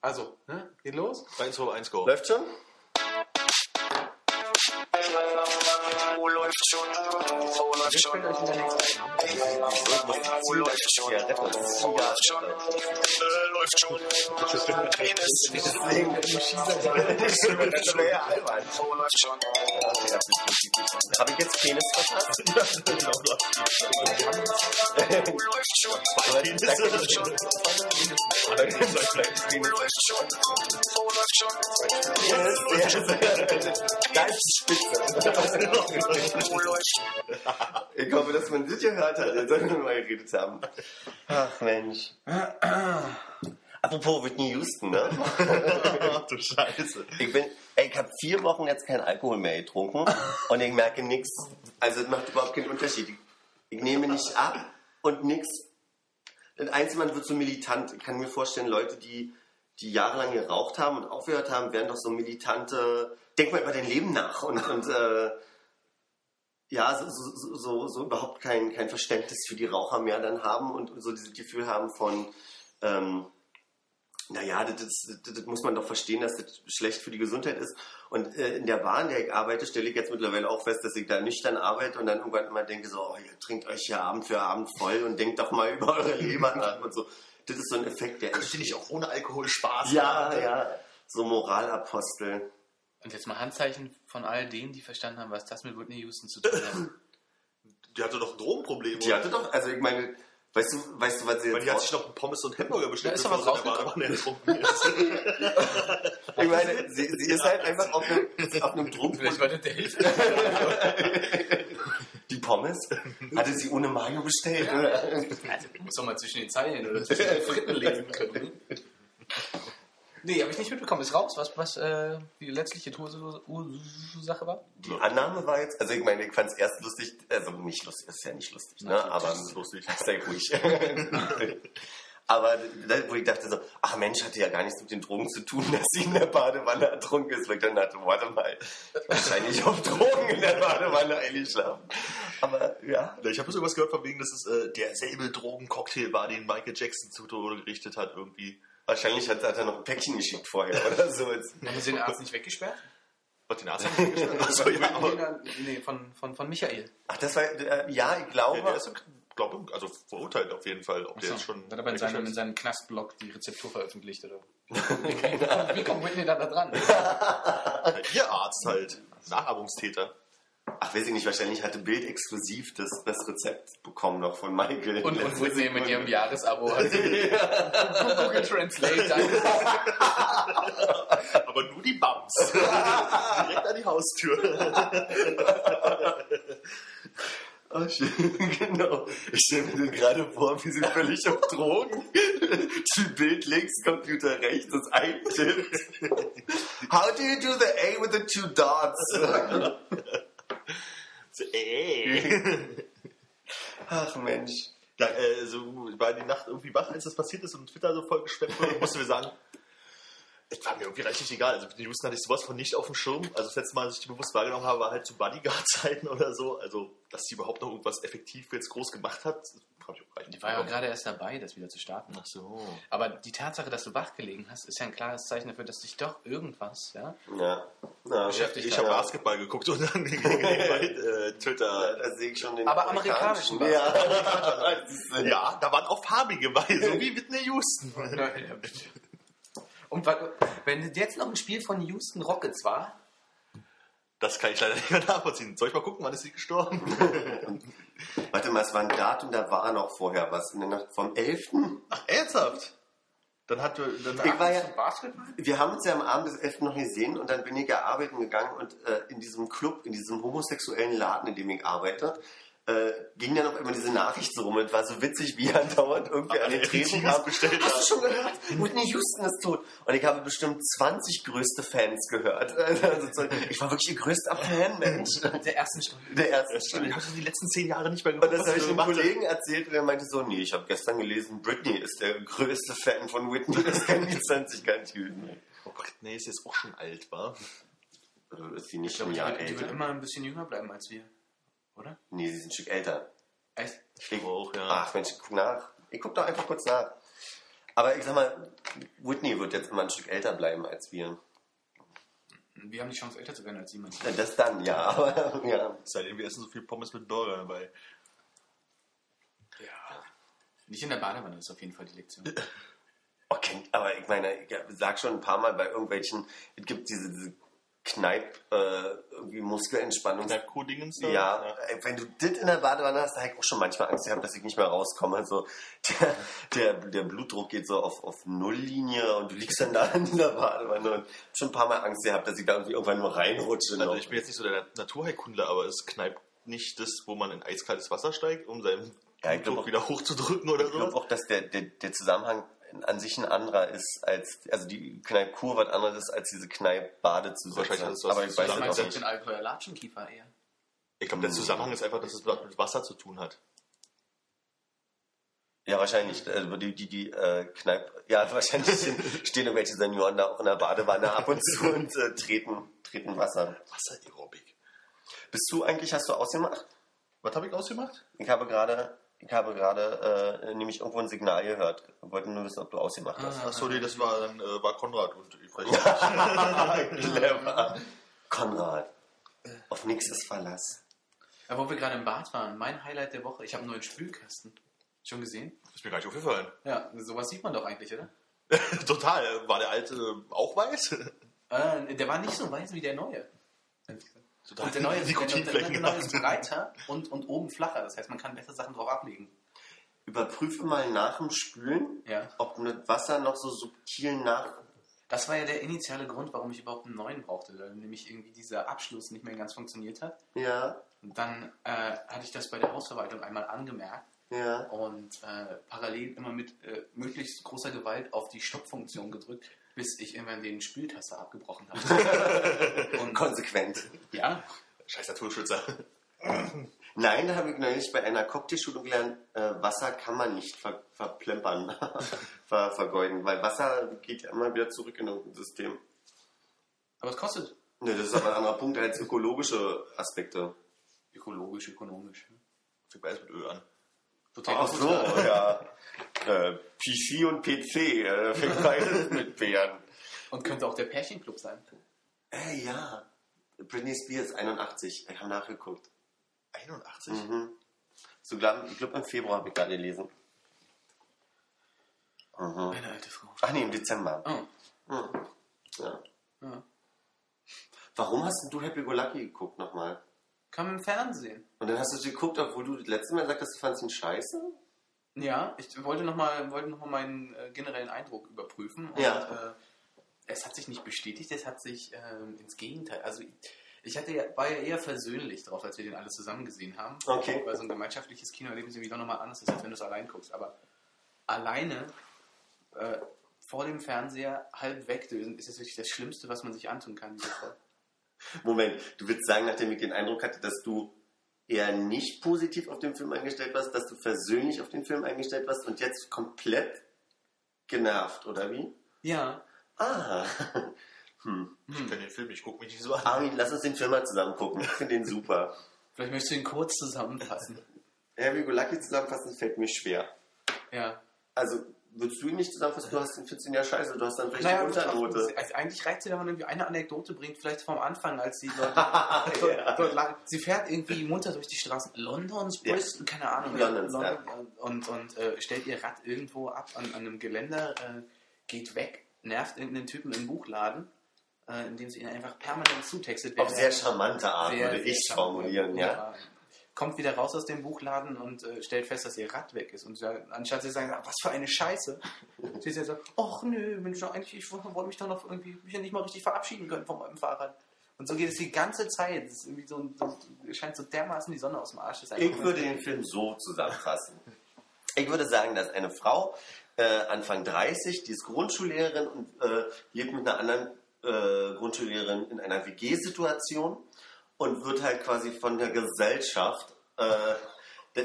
Also, ne? Geht los? 1, 2, 1, go. Läuft schon? Läuft schon? Läuft schon? Läuft schon? Ja, das läuft schon? Läuft schon. Eines. Deswegen ist es schwer albern. Wo läuft schon? Habe ich jetzt Penis? Wo läuft schon? Schon. Penis. Läuft schon? Läuft schon? Yes, yes. Da ist Spitze. Ich hoffe, dass man das gehört hat, als wir mal geredet haben. Ach Mensch. Apropos Whitney Houston, ne? Ach du Scheiße. Ich bin, ey, ich habe vier Wochen jetzt keinen Alkohol mehr getrunken und ich merke nichts. Also es macht überhaupt keinen Unterschied. Ich, ich nehme nicht ab und nichts. Das Einzige, man wird so militant. Ich kann mir vorstellen, Leute, die, die jahrelang geraucht haben und aufgehört haben, werden doch so militante. Denk mal über dein Leben nach und, und äh, ja, so, so, so, so überhaupt kein, kein Verständnis für die Raucher mehr dann haben und so dieses Gefühl haben von, ähm, naja, das, das, das muss man doch verstehen, dass das schlecht für die Gesundheit ist. Und äh, in der Bahn, in der ich arbeite, stelle ich jetzt mittlerweile auch fest, dass ich da nüchtern arbeite und dann irgendwann immer denke, so, oh, ihr trinkt euch ja Abend für Abend voll und denkt doch mal über eure Leber nach und so. Das ist so ein Effekt, der Könnt ihr nicht auch ohne Alkohol Spaß Ja, haben? ja, so Moralapostel. Und jetzt mal Handzeichen von all denen, die verstanden haben, was das mit Whitney Houston zu tun hat. Die hatte doch ein Drogenproblem. Die oder? hatte doch, also ich meine, weißt du, weißt du, was sie Weil jetzt die hat sich noch einen Pommes und Hamburger bestellt, Da ist doch was bevor sie in der Badewanne ertrunken ist. Ich meine, sie, sie ist halt einfach auf einem, auf einem Druck. Vielleicht war das der Hilfe. Die Pommes hatte sie ohne Mayo bestellt. oder? Also, muss doch mal zwischen den Zeilen oder zwischen den Fritten lesen können. Ne? Nee, habe ich nicht mitbekommen. Ist raus, was, was äh, die letztliche Ursache war? Die Annahme war jetzt, also ich meine, ich fand es erst lustig, also nicht lustig, das ist ja nicht lustig, ne? aber ist lustig. Sei ruhig. aber wo ich dachte so, ach Mensch, hatte ja gar nichts mit den Drogen zu tun, dass sie in der Badewanne ertrunken ist, weil ich dann dachte, warte mal, wahrscheinlich auf Drogen in der Badewanne eingeschlafen. Aber ja, Ich habe bloß irgendwas gehört von wegen, dass es äh, derselbe Drogencocktail war, den Michael Jackson zu Tode gerichtet hat irgendwie. Wahrscheinlich hat, hat er noch ein Päckchen geschickt vorher oder so. Haben Sie den Arzt nicht weggesperrt? Was den Arzt nicht gestellt? Achso, ja, aber nee, von, von, von Michael. Ach, das war, äh, ja, ich glaube, ja, der ist, glaube also verurteilt auf jeden Fall. Ob der jetzt schon. Hat aber in seinem, in seinem Knastblog die Rezeptur veröffentlicht, oder? Wie kommt Whitney da, da dran? Ihr Arzt halt. Nachahmungstäter. Ach, weiß ich nicht, wahrscheinlich hatte Bild exklusiv das, das Rezept bekommen noch von Michael. Und, und Whitney mit ihrem Jahresabo hat sie Google Translate. Aber nur die Bums. Direkt an die Haustür. Oh, schön, genau. Ich stelle mir das gerade vor, wie sie völlig auf Drogen die Bild links, Computer rechts das eintippt. How do you do the A with the two dots? So, äh. Ach Mensch. Ja, äh, so war die Nacht irgendwie wach, als das passiert ist und Twitter so voll geschwemmt wurde. Mussten wir sagen, es war mir irgendwie reichlich egal. Also die Houston hatte ich sowas von nicht auf dem Schirm. Also das letzte Mal, als ich die bewusst wahrgenommen habe, war halt zu Bodyguard-Zeiten oder so. Also, dass sie überhaupt noch irgendwas effektiv jetzt groß gemacht hat, habe ich auch reichlich Die war ja auch gerade erst dabei, das wieder zu starten. Ach so. Aber die Tatsache, dass du wach gelegen hast, ist ja ein klares Zeichen dafür, dass dich doch irgendwas, ja? Ja. Na, Beschäftigt Ich Ja. habe Basketball geguckt und dann äh, da, Twitter. da sehe ich schon den Aber amerikanischen Ja. Das ist, äh, Ja, da waren auch farbige bei, so wie Whitney Houston. Ja, bitte. Und wenn es jetzt noch ein Spiel von Houston Rockets war, Das kann ich leider nicht mehr nachvollziehen. Soll ich mal gucken, wann ist sie gestorben? Warte mal, es war ein Datum, da war noch vorher was. In der Nacht vom 11. Ach, ernsthaft? Dann hat dann Ich war ja, Basketball? wir haben uns ja am Abend des 11. noch gesehen und dann bin ich ja arbeiten gegangen und äh, in diesem Club, in diesem homosexuellen Laden, in dem ich arbeite, äh, ging dann auf einmal diese Nachricht so rum. Und es war so witzig, wie andauernd irgendwie an den Tresen kam. bestellt Hast du schon gehört? Whitney Houston ist tot. Und ich habe bestimmt 20 größte Fans gehört. Also, so- ich war wirklich ihr größter Fan, Mensch. Der ersten Stunde. Der erste Ich Stunde. habe die letzten zehn Jahre nicht mehr Und geguckt. das was habe ich einem. Kollegen erzählt und er meinte so, nee, ich habe gestern gelesen, Britney ist der größte Fan von Whitney. Das kann die 20 gar nicht üben. Oh Gott, nee, ist jetzt auch schon alt, war. Also ist sie nicht Ich glaube, ein die, Jahr wird- die wird immer ein bisschen jünger bleiben als wir. Oder? Nee, sie ist ein Stück älter. Echt? Ich auch, ja. Ach Mensch, guck nach. Ich guck doch einfach kurz nach. Aber ich sag mal, Whitney wird jetzt immer ein Stück älter bleiben als wir. Wir haben die Chance, älter zu werden als jemand. Ja, Das dann, ja, aber ja. Seitdem wir essen so viel Pommes mit Burger dabei. Ja. Nicht in der Badewanne ist auf jeden Fall die Lektion. Okay, aber ich meine, ich sag schon ein paar Mal bei irgendwelchen, es gibt diese, diese Kneipp, äh, irgendwie Muskelentspannungs... Kneipp-Kuh-Dingens. da? Ja, ey, wenn du das in der Badewanne hast, da habe ich auch schon manchmal Angst gehabt, dass ich nicht mehr rauskomme. Also der, der, der Blutdruck geht so auf, auf Nulllinie und du liegst dann da in der Badewanne und schon ein paar Mal Angst gehabt, dass ich da irgendwie irgendwann nur reinrutsche. Also ich bin jetzt nicht so der Naturheilkundler, aber ist Kneipp nicht das, wo man in eiskaltes Wasser steigt, um seinen Ja, Blutdruck auch- wieder hochzudrücken oder Ich glaube so? auch, dass der, der, der Zusammenhang an sich ein anderer ist, als, also die Kneipp-Kur was anderes ist als diese Kneipp-Badezusätze. Wahrscheinlich hat es was Aber ich weiß zusammen- es Meinst du auch jetzt nicht. den Alkohol Latschenkiefer eher? Ich glaube, der Zusammenhang ist einfach, dass es was mit Wasser zu tun hat. Ja, wahrscheinlich. Also die, die, die äh, Kneipp, ja, wahrscheinlich stehen, irgendwelche Senioren da auch in der Badewanne ab und zu und äh, treten, treten Wasser. Wassererobik. Bist du eigentlich, hast du ausgemacht? Was habe ich ausgemacht? Ich habe gerade, ich habe gerade äh, nämlich irgendwo ein Signal gehört. Ich wollte nur wissen, ob du ausgemacht hast. Achso, nee, das war dann äh, war Konrad und ich. Clever. Konrad. Auf nix ist Verlass. Ja, wo wir gerade im Bad waren, mein Highlight der Woche, ich habe einen neuen Spülkasten. Schon gesehen? ist mir gar nicht aufgefallen. Ja, sowas sieht man doch eigentlich, oder? Total. War der alte auch weiß? Äh, der war nicht so weiß wie der neue. Total Und der neue, der, der, neue ist breiter und, und oben flacher. Das heißt, man kann bessere Sachen drauf ablegen. Überprüfe mal nach dem Spülen, Ja. ob mit Wasser noch so subtil nach. Das war ja der initiale Grund, warum ich überhaupt einen neuen brauchte, weil nämlich irgendwie dieser Abschluss nicht mehr ganz funktioniert hat. Ja, Und dann äh, hatte ich das bei der Hausverwaltung einmal angemerkt ja. und äh, parallel immer mit äh, möglichst großer Gewalt auf die Stoppfunktion gedrückt, bis ich irgendwann den Spültaster abgebrochen habe. und Konsequent. ja, Scheiß Naturschützer. Nein, da habe ich neulich bei einer Cocktailschulung gelernt, äh, Wasser kann man nicht ver verplempern, ver vergeuden, weil Wasser geht ja immer wieder zurück in irgendein System. aber es kostet Ne, das ist aber ein anderer Punkt als ökologische Aspekte. ökologisch, ökonomisch. Fängt beides mit Öl an. Total Ach so, ja. Äh, PC und PC, äh, fängt beides mit P an. Und könnte auch der Pärchenclub sein. Äh, ja. Britney Spears, 81. Ich habe nachgeguckt. 81? Mhm. So, glaub, ich glaube, im Februar habe ich gerade gelesen. Mhm. Eine alte Frau. Ach nee, im Dezember. Oh. Mhm. Ja. Ja. Warum hast denn du Happy Go Lucky geguckt nochmal? Kam im Fernsehen. Und dann hast du geguckt, obwohl du das letzte Mal gesagt hast, du fandest ihn scheiße? Ja, ich wollte nochmal wollte noch mal meinen äh, generellen Eindruck überprüfen. Und, Ja. äh, es hat sich nicht bestätigt, es hat sich ähm, ins Gegenteil. Also ich, hatte ja, war ja eher versöhnlich drauf, als wir den alle zusammen gesehen haben. Okay. Weil so ein gemeinschaftliches Kinoerlebnis irgendwie doch nochmal anders ist, als wenn du es allein guckst. Aber alleine äh, vor dem Fernseher halb wegdösen ist das wirklich das Schlimmste, was man sich antun kann. Moment, du willst sagen, nachdem ich den Eindruck hatte, dass du eher nicht positiv auf den Film eingestellt warst, dass du versöhnlich auf den Film eingestellt warst und jetzt komplett genervt, oder wie? Ja. Ah. Ich kenne den Film, ich gucke mich nicht so an. Armin, lass uns den Film mal zusammen gucken. Ich finde den super. Vielleicht möchtest du ihn kurz zusammenfassen. Happy Go Lucky zusammenfassen fällt mir schwer. Ja. Also, würdest du ihn nicht zusammenfassen? Du hast den 14 Jahre scheiße, du hast dann vielleicht Naja, die Unternote. also eigentlich reicht es, wenn man irgendwie eine Anekdote bringt, vielleicht vom Anfang, als sie dort, dort, dort lang, sie fährt irgendwie munter durch die Straßen Londons, Ja. Bristol, keine Ahnung, Londons, London, und, und äh, stellt ihr Rad irgendwo ab an, an einem Geländer, äh, geht weg, nervt irgendeinen Typen im Buchladen, äh, indem sie ihn einfach permanent zutextet. Auf sehr charmante Art sehr- würde ich formulieren, ja. Kommt wieder raus aus dem Buchladen und äh, stellt fest, dass ihr Rad weg ist. Und sie, anstatt sie sagen, was für eine Scheiße, sie sagt so, ach nö, Mensch, eigentlich, ich wollte mich doch noch irgendwie mich ja nicht mal richtig verabschieden können von meinem Fahrrad. Und so geht es die ganze Zeit. Es ist irgendwie so, ein- so, scheint so dermaßen die Sonne aus dem Arsch. Ich würde den Film so zusammenfassen. Ich würde sagen, dass eine Frau äh, Anfang 30, die ist Grundschullehrerin und äh, lebt mit einer anderen äh, Grundschullehrerin in einer WG-Situation und wird halt quasi von der Gesellschaft. Äh,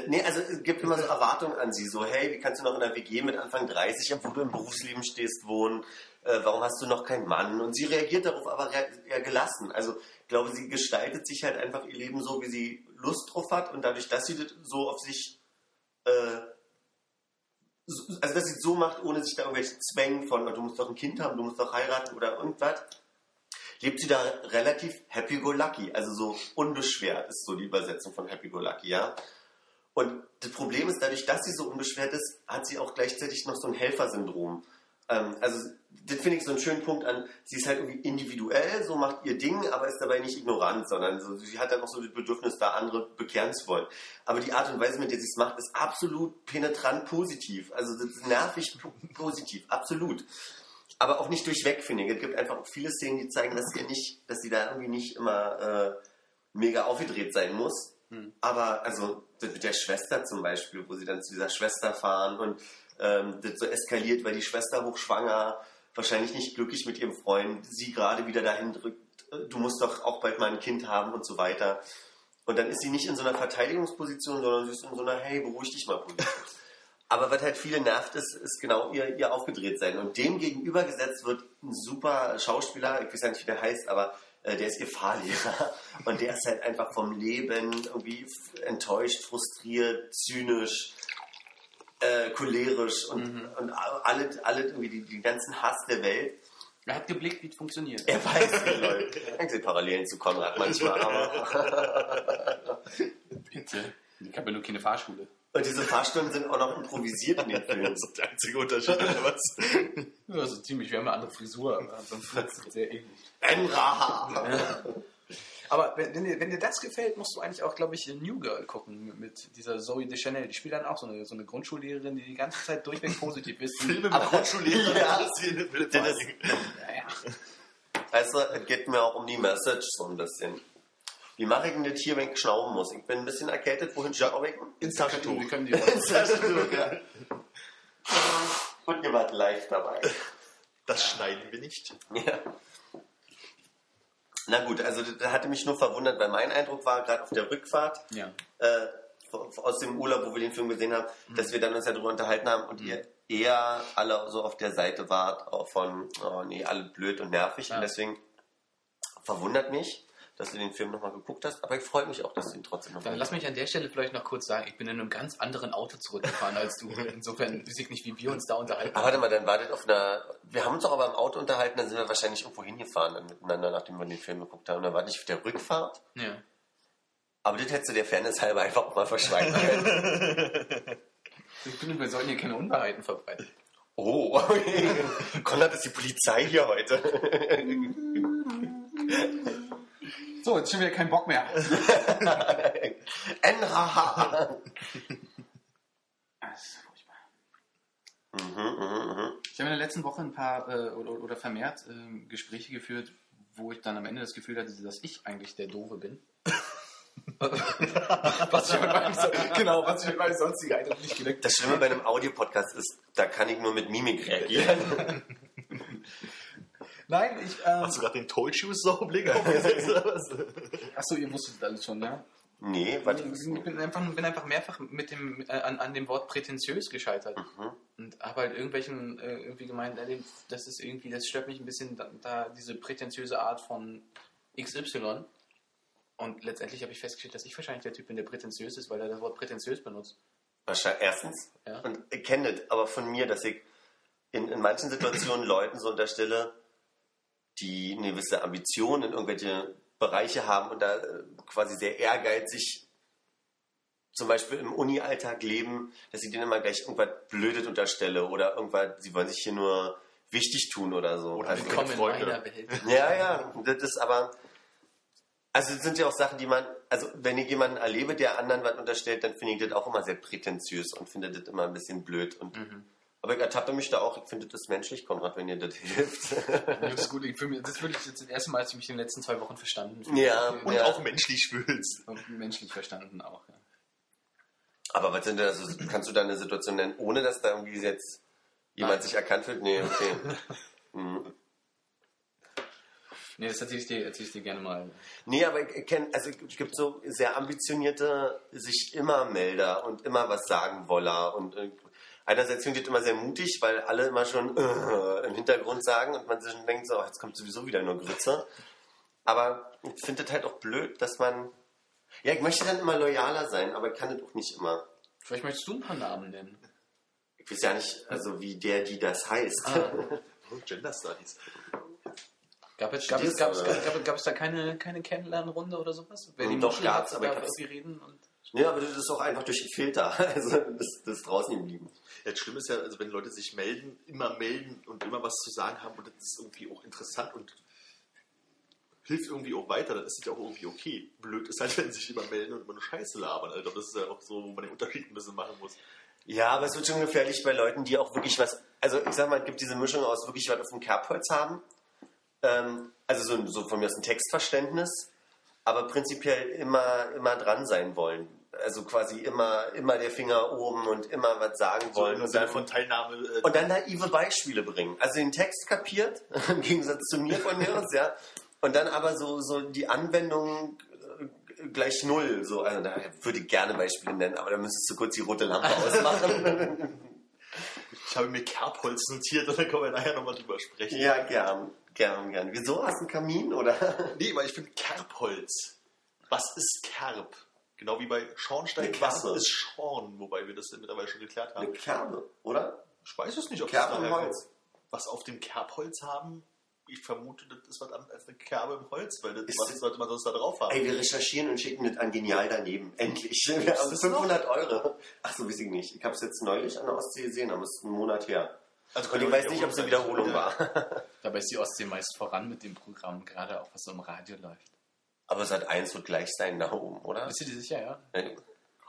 nee, also es gibt immer so Erwartungen an sie, so hey, wie kannst du noch in einer WG mit Anfang 30, obwohl du im Berufsleben stehst, wohnen? Äh, warum hast du noch keinen Mann? Und sie reagiert darauf aber eher gelassen. Also ich glaube, sie gestaltet sich halt einfach ihr Leben so, wie sie Lust drauf hat und dadurch, dass sie das so auf sich äh, so- also dass sie es so macht, ohne sich da irgendwelche Zwängen von, oh, du musst doch ein Kind haben, du musst doch heiraten oder irgendwas, lebt sie da relativ happy-go-lucky, also so unbeschwert ist so die Übersetzung von happy-go-lucky, ja. Und das Problem ist, dadurch, dass sie so unbeschwert ist, hat sie auch gleichzeitig noch so ein Helfersyndrom. Ähm, also, das finde ich so einen schönen Punkt an. Sie ist halt irgendwie individuell, so macht ihr Ding, aber ist dabei nicht ignorant, sondern so, sie hat dann auch so das Bedürfnis, da andere bekehren zu wollen. Aber die Art und Weise, mit der sie es macht, ist absolut penetrant positiv. Also, das ist nervig po- positiv, absolut. Aber auch nicht durchweg, finde ich. Es gibt einfach auch viele Szenen, die zeigen, dass sie nicht, dass sie da irgendwie nicht immer äh, mega aufgedreht sein muss. Aber also mit der Schwester zum Beispiel, wo sie dann zu dieser Schwester fahren und ähm, das so eskaliert, weil die Schwester hochschwanger, wahrscheinlich nicht glücklich mit ihrem Freund, sie gerade wieder dahin drückt, äh, du musst doch auch bald mal ein Kind haben und so weiter. Und dann ist sie nicht in so einer Verteidigungsposition, sondern sie ist in so einer, hey, beruhig dich mal. Aber was halt viele nervt, ist, ist genau ihr, ihr aufgedreht sein. Und dem gegenübergesetzt wird ein super Schauspieler, ich weiß ja nicht, wie der heißt, aber äh, der ist ihr Fahrlehrer. Und der ist halt einfach vom Leben irgendwie enttäuscht, frustriert, zynisch, äh, cholerisch und, und alles, alles irgendwie die, den ganzen Hass der Welt. Er hat geblickt, wie es funktioniert. Er weiß, wie läuft. Irgendwie Parallelen zu Konrad manchmal, aber. Bitte. Ich habe ja nur keine Fahrschule. Und diese Fahrstunden sind auch noch improvisiert in den Filmen. Das ist der einzige Unterschied, oder was? Ja, also ziemlich. Wir haben eine andere Frisur, aber ist es sehr ähnlich. Enra! Aber wenn, dir, wenn dir das gefällt, musst du eigentlich auch, glaube ich, New Girl gucken mit, dieser Zoe Deschanel. Die spielt dann auch so eine, so eine Grundschullehrerin, die die ganze Zeit durchweg positiv ist. Filme mit Grundschullehrer, Ja. das ist wie eine Film. Das ist- Ja, ja. Weißt du, es geht mir auch um die Message so ein bisschen. Wie mache ich denn das hier, wenn ich schnauben muss? Ich bin ein bisschen erkältet. Wohin schnaube ich? Ins Wir Taschentuch. können die Ins Taschentuch, ja. Und ihr wart live dabei. Das schneiden wir nicht. Ja. Na gut, also das hatte mich nur verwundert, weil mein Eindruck war, gerade auf der Rückfahrt ja. äh, aus dem Urlaub, wo wir den Film gesehen haben, dass wir dann uns ja darüber unterhalten haben und ihr eher alle so auf der Seite wart auch von, oh nee, alle blöd und nervig. Ja. Und deswegen verwundert mich, dass du den Film nochmal geguckt hast, aber ich freue mich auch, dass du ihn trotzdem Dann nochmal lass mich an der Stelle vielleicht noch kurz sagen, ich bin in einem ganz anderen Auto zurückgefahren als du. Insofern weiß ich nicht, wie wir uns da unterhalten. Aber warte mal, dann wartet auf einer. Wir haben uns doch aber im Auto unterhalten, dann sind wir wahrscheinlich irgendwo hingefahren dann miteinander, nachdem wir den Film geguckt haben. Dann war nicht auf der Rückfahrt. Ja. Aber das hättest du der Fairness halber einfach auch mal verschweigen können. Ich finde, wir sollten hier keine Unwahrheiten verbreiten. Oh, Konrad ist die Polizei hier heute. So, jetzt schon wieder kein Bock mehr. Enraha. Das ist furchtbar. Mhm, mhm, mhm. Ich habe in der letzten Woche ein paar äh, oder, oder vermehrt ähm, Gespräche geführt, wo ich dann am Ende das Gefühl hatte, dass ich eigentlich der Doofe bin. was ich mit meinem, genau, was ich mit meinem sonstigen Eindruck nicht geleckt Das Schlimme bei einem Audiopodcast ist, da kann ich nur mit Mimik reagieren. Nein, ich. Ähm, Hast du gerade den Told Shoes Saublick aufgesetzt oder was? achso, ihr wusstet das alles schon, ja? Nee, warte. Ich bin einfach, bin einfach mehrfach mit dem, äh, an, an dem Wort prätentiös gescheitert. Mhm. Und habe halt irgendwelchen äh, irgendwie gemeint, äh, das ist irgendwie, das stört mich ein bisschen, da, da diese prätentiöse Art von XY. Und letztendlich habe ich festgestellt, dass ich wahrscheinlich der Typ bin, der prätentiös ist, weil er das Wort prätentiös benutzt. Wahrscheinlich, erstens. Ja. Und kenne das aber von mir, dass ich in, in manchen Situationen Leuten so unterstelle, die eine gewisse Ambition in irgendwelche Bereiche haben und da äh, quasi sehr ehrgeizig zum Beispiel im Uni-Alltag leben, dass ich denen immer gleich irgendwas Blödes unterstelle oder irgendwas, sie wollen sich hier nur wichtig tun oder so. Oder also, Willkommen in Freunde. meiner Welt. ja, ja, das ist aber. Also das sind ja auch Sachen, die man, also wenn ich jemanden erlebe, der anderen was unterstellt, dann finde ich das auch immer sehr prätentiös und finde das immer ein bisschen blöd. Und, Aber ich ertappe mich da auch, ich finde das menschlich, Konrad, wenn ihr das hilft. Das ist gut. Ich mich, das ist wirklich jetzt das erste Mal, dass ich mich in den letzten zwei Wochen verstanden Ja. fühle. Und Ja. auch menschlich fühlst. Und menschlich verstanden auch. Ja. Aber was sind denn, also kannst du da eine Situation nennen, ohne dass da irgendwie jetzt jemand Nein. sich erkannt fühlt? Nee, okay. Hm. Nee, das erzähle ich, dir- erzähl ich dir gerne mal. Nee, aber ich kenne, also es gibt so sehr ambitionierte, sich immer Melder und immer was sagen Woller und äh, einerseits ich das immer sehr mutig, weil alle immer schon äh, im Hintergrund sagen und man sich schon denkt so, oh, jetzt kommt sowieso wieder nur Grütze. Aber ich finde das halt auch blöd, dass man, ja, ich möchte dann immer loyaler sein, aber ich kann das auch nicht immer. Vielleicht möchtest du ein paar Namen nennen. Ich weiß ja nicht, also wie der, die das heißt. Oh, Gender Studies. Gab es, gab, es, gab, es, du, gab, oder? gab, es da keine, keine Kennenlernrunde oder sowas? Wer die Doch, gab's, aber darf gab's- irgendwie reden und... Ja, aber das ist auch einfach durch den Filter. Also das, das ist draußen geblieben. Ja, das Schlimme ist ja, also wenn Leute sich melden, immer melden und immer was zu sagen haben und das ist irgendwie auch interessant und hilft irgendwie auch weiter, dann ist es ja auch irgendwie okay. Blöd ist halt, wenn sie sich immer melden und immer nur Scheiße labern, Alter. Das ist ja auch so, wo man den Unterschied ein bisschen machen muss. Ja, aber es wird schon gefährlich bei Leuten, die auch wirklich was, also ich sag mal, es gibt diese Mischung aus wirklich was auf dem Kerbholz haben, ähm, also so, so von mir aus ein Textverständnis, aber prinzipiell immer, immer dran sein wollen. Also quasi immer, immer der Finger oben und immer was sagen So wollen. im und, dann, von Teilnahme. Äh, und dann naive Beispiele bringen. Also den Text kapiert, im Gegensatz zu mir von mir aus, ja. Und dann aber so, so die Anwendung äh, gleich null. So, also da würde ich gerne Beispiele nennen, aber da müsstest du kurz die rote Lampe ausmachen. ich habe mir Kerbholz notiert und dann können wir nachher nochmal drüber sprechen. ja, gern, gern, gern. Wieso? Hast du einen Kamin, oder? Nee, weil ich finde Kerbholz. Was ist Kerb? Genau wie bei Schornstein. Eine Was Kerbe. ist Schorn? Wobei wir das ja mittlerweile schon geklärt haben. Eine Kerbe, oder? Ich weiß es nicht, ob Kerbe das im Holz. Was auf dem Kerbholz haben, ich vermute, das ist was anderes als eine Kerbe im Holz, weil das, Ist was das- sollte man sonst da drauf haben? Ey, wir recherchieren und schicken das an Genial daneben. Endlich. Wir haben das 500 Euro. Ach so, weiß ich nicht. Ich habe es jetzt neulich an der Ostsee gesehen, aber es ist ein Monat her. Also Und ich weiß nicht, ob es eine Wiederholung war. Dabei ist die Ostsee meist voran mit dem Programm, gerade auch was so im Radio läuft. Aber Sat 1 wird gleich sein da oben, oder? Bist du dir sicher, ja? Ich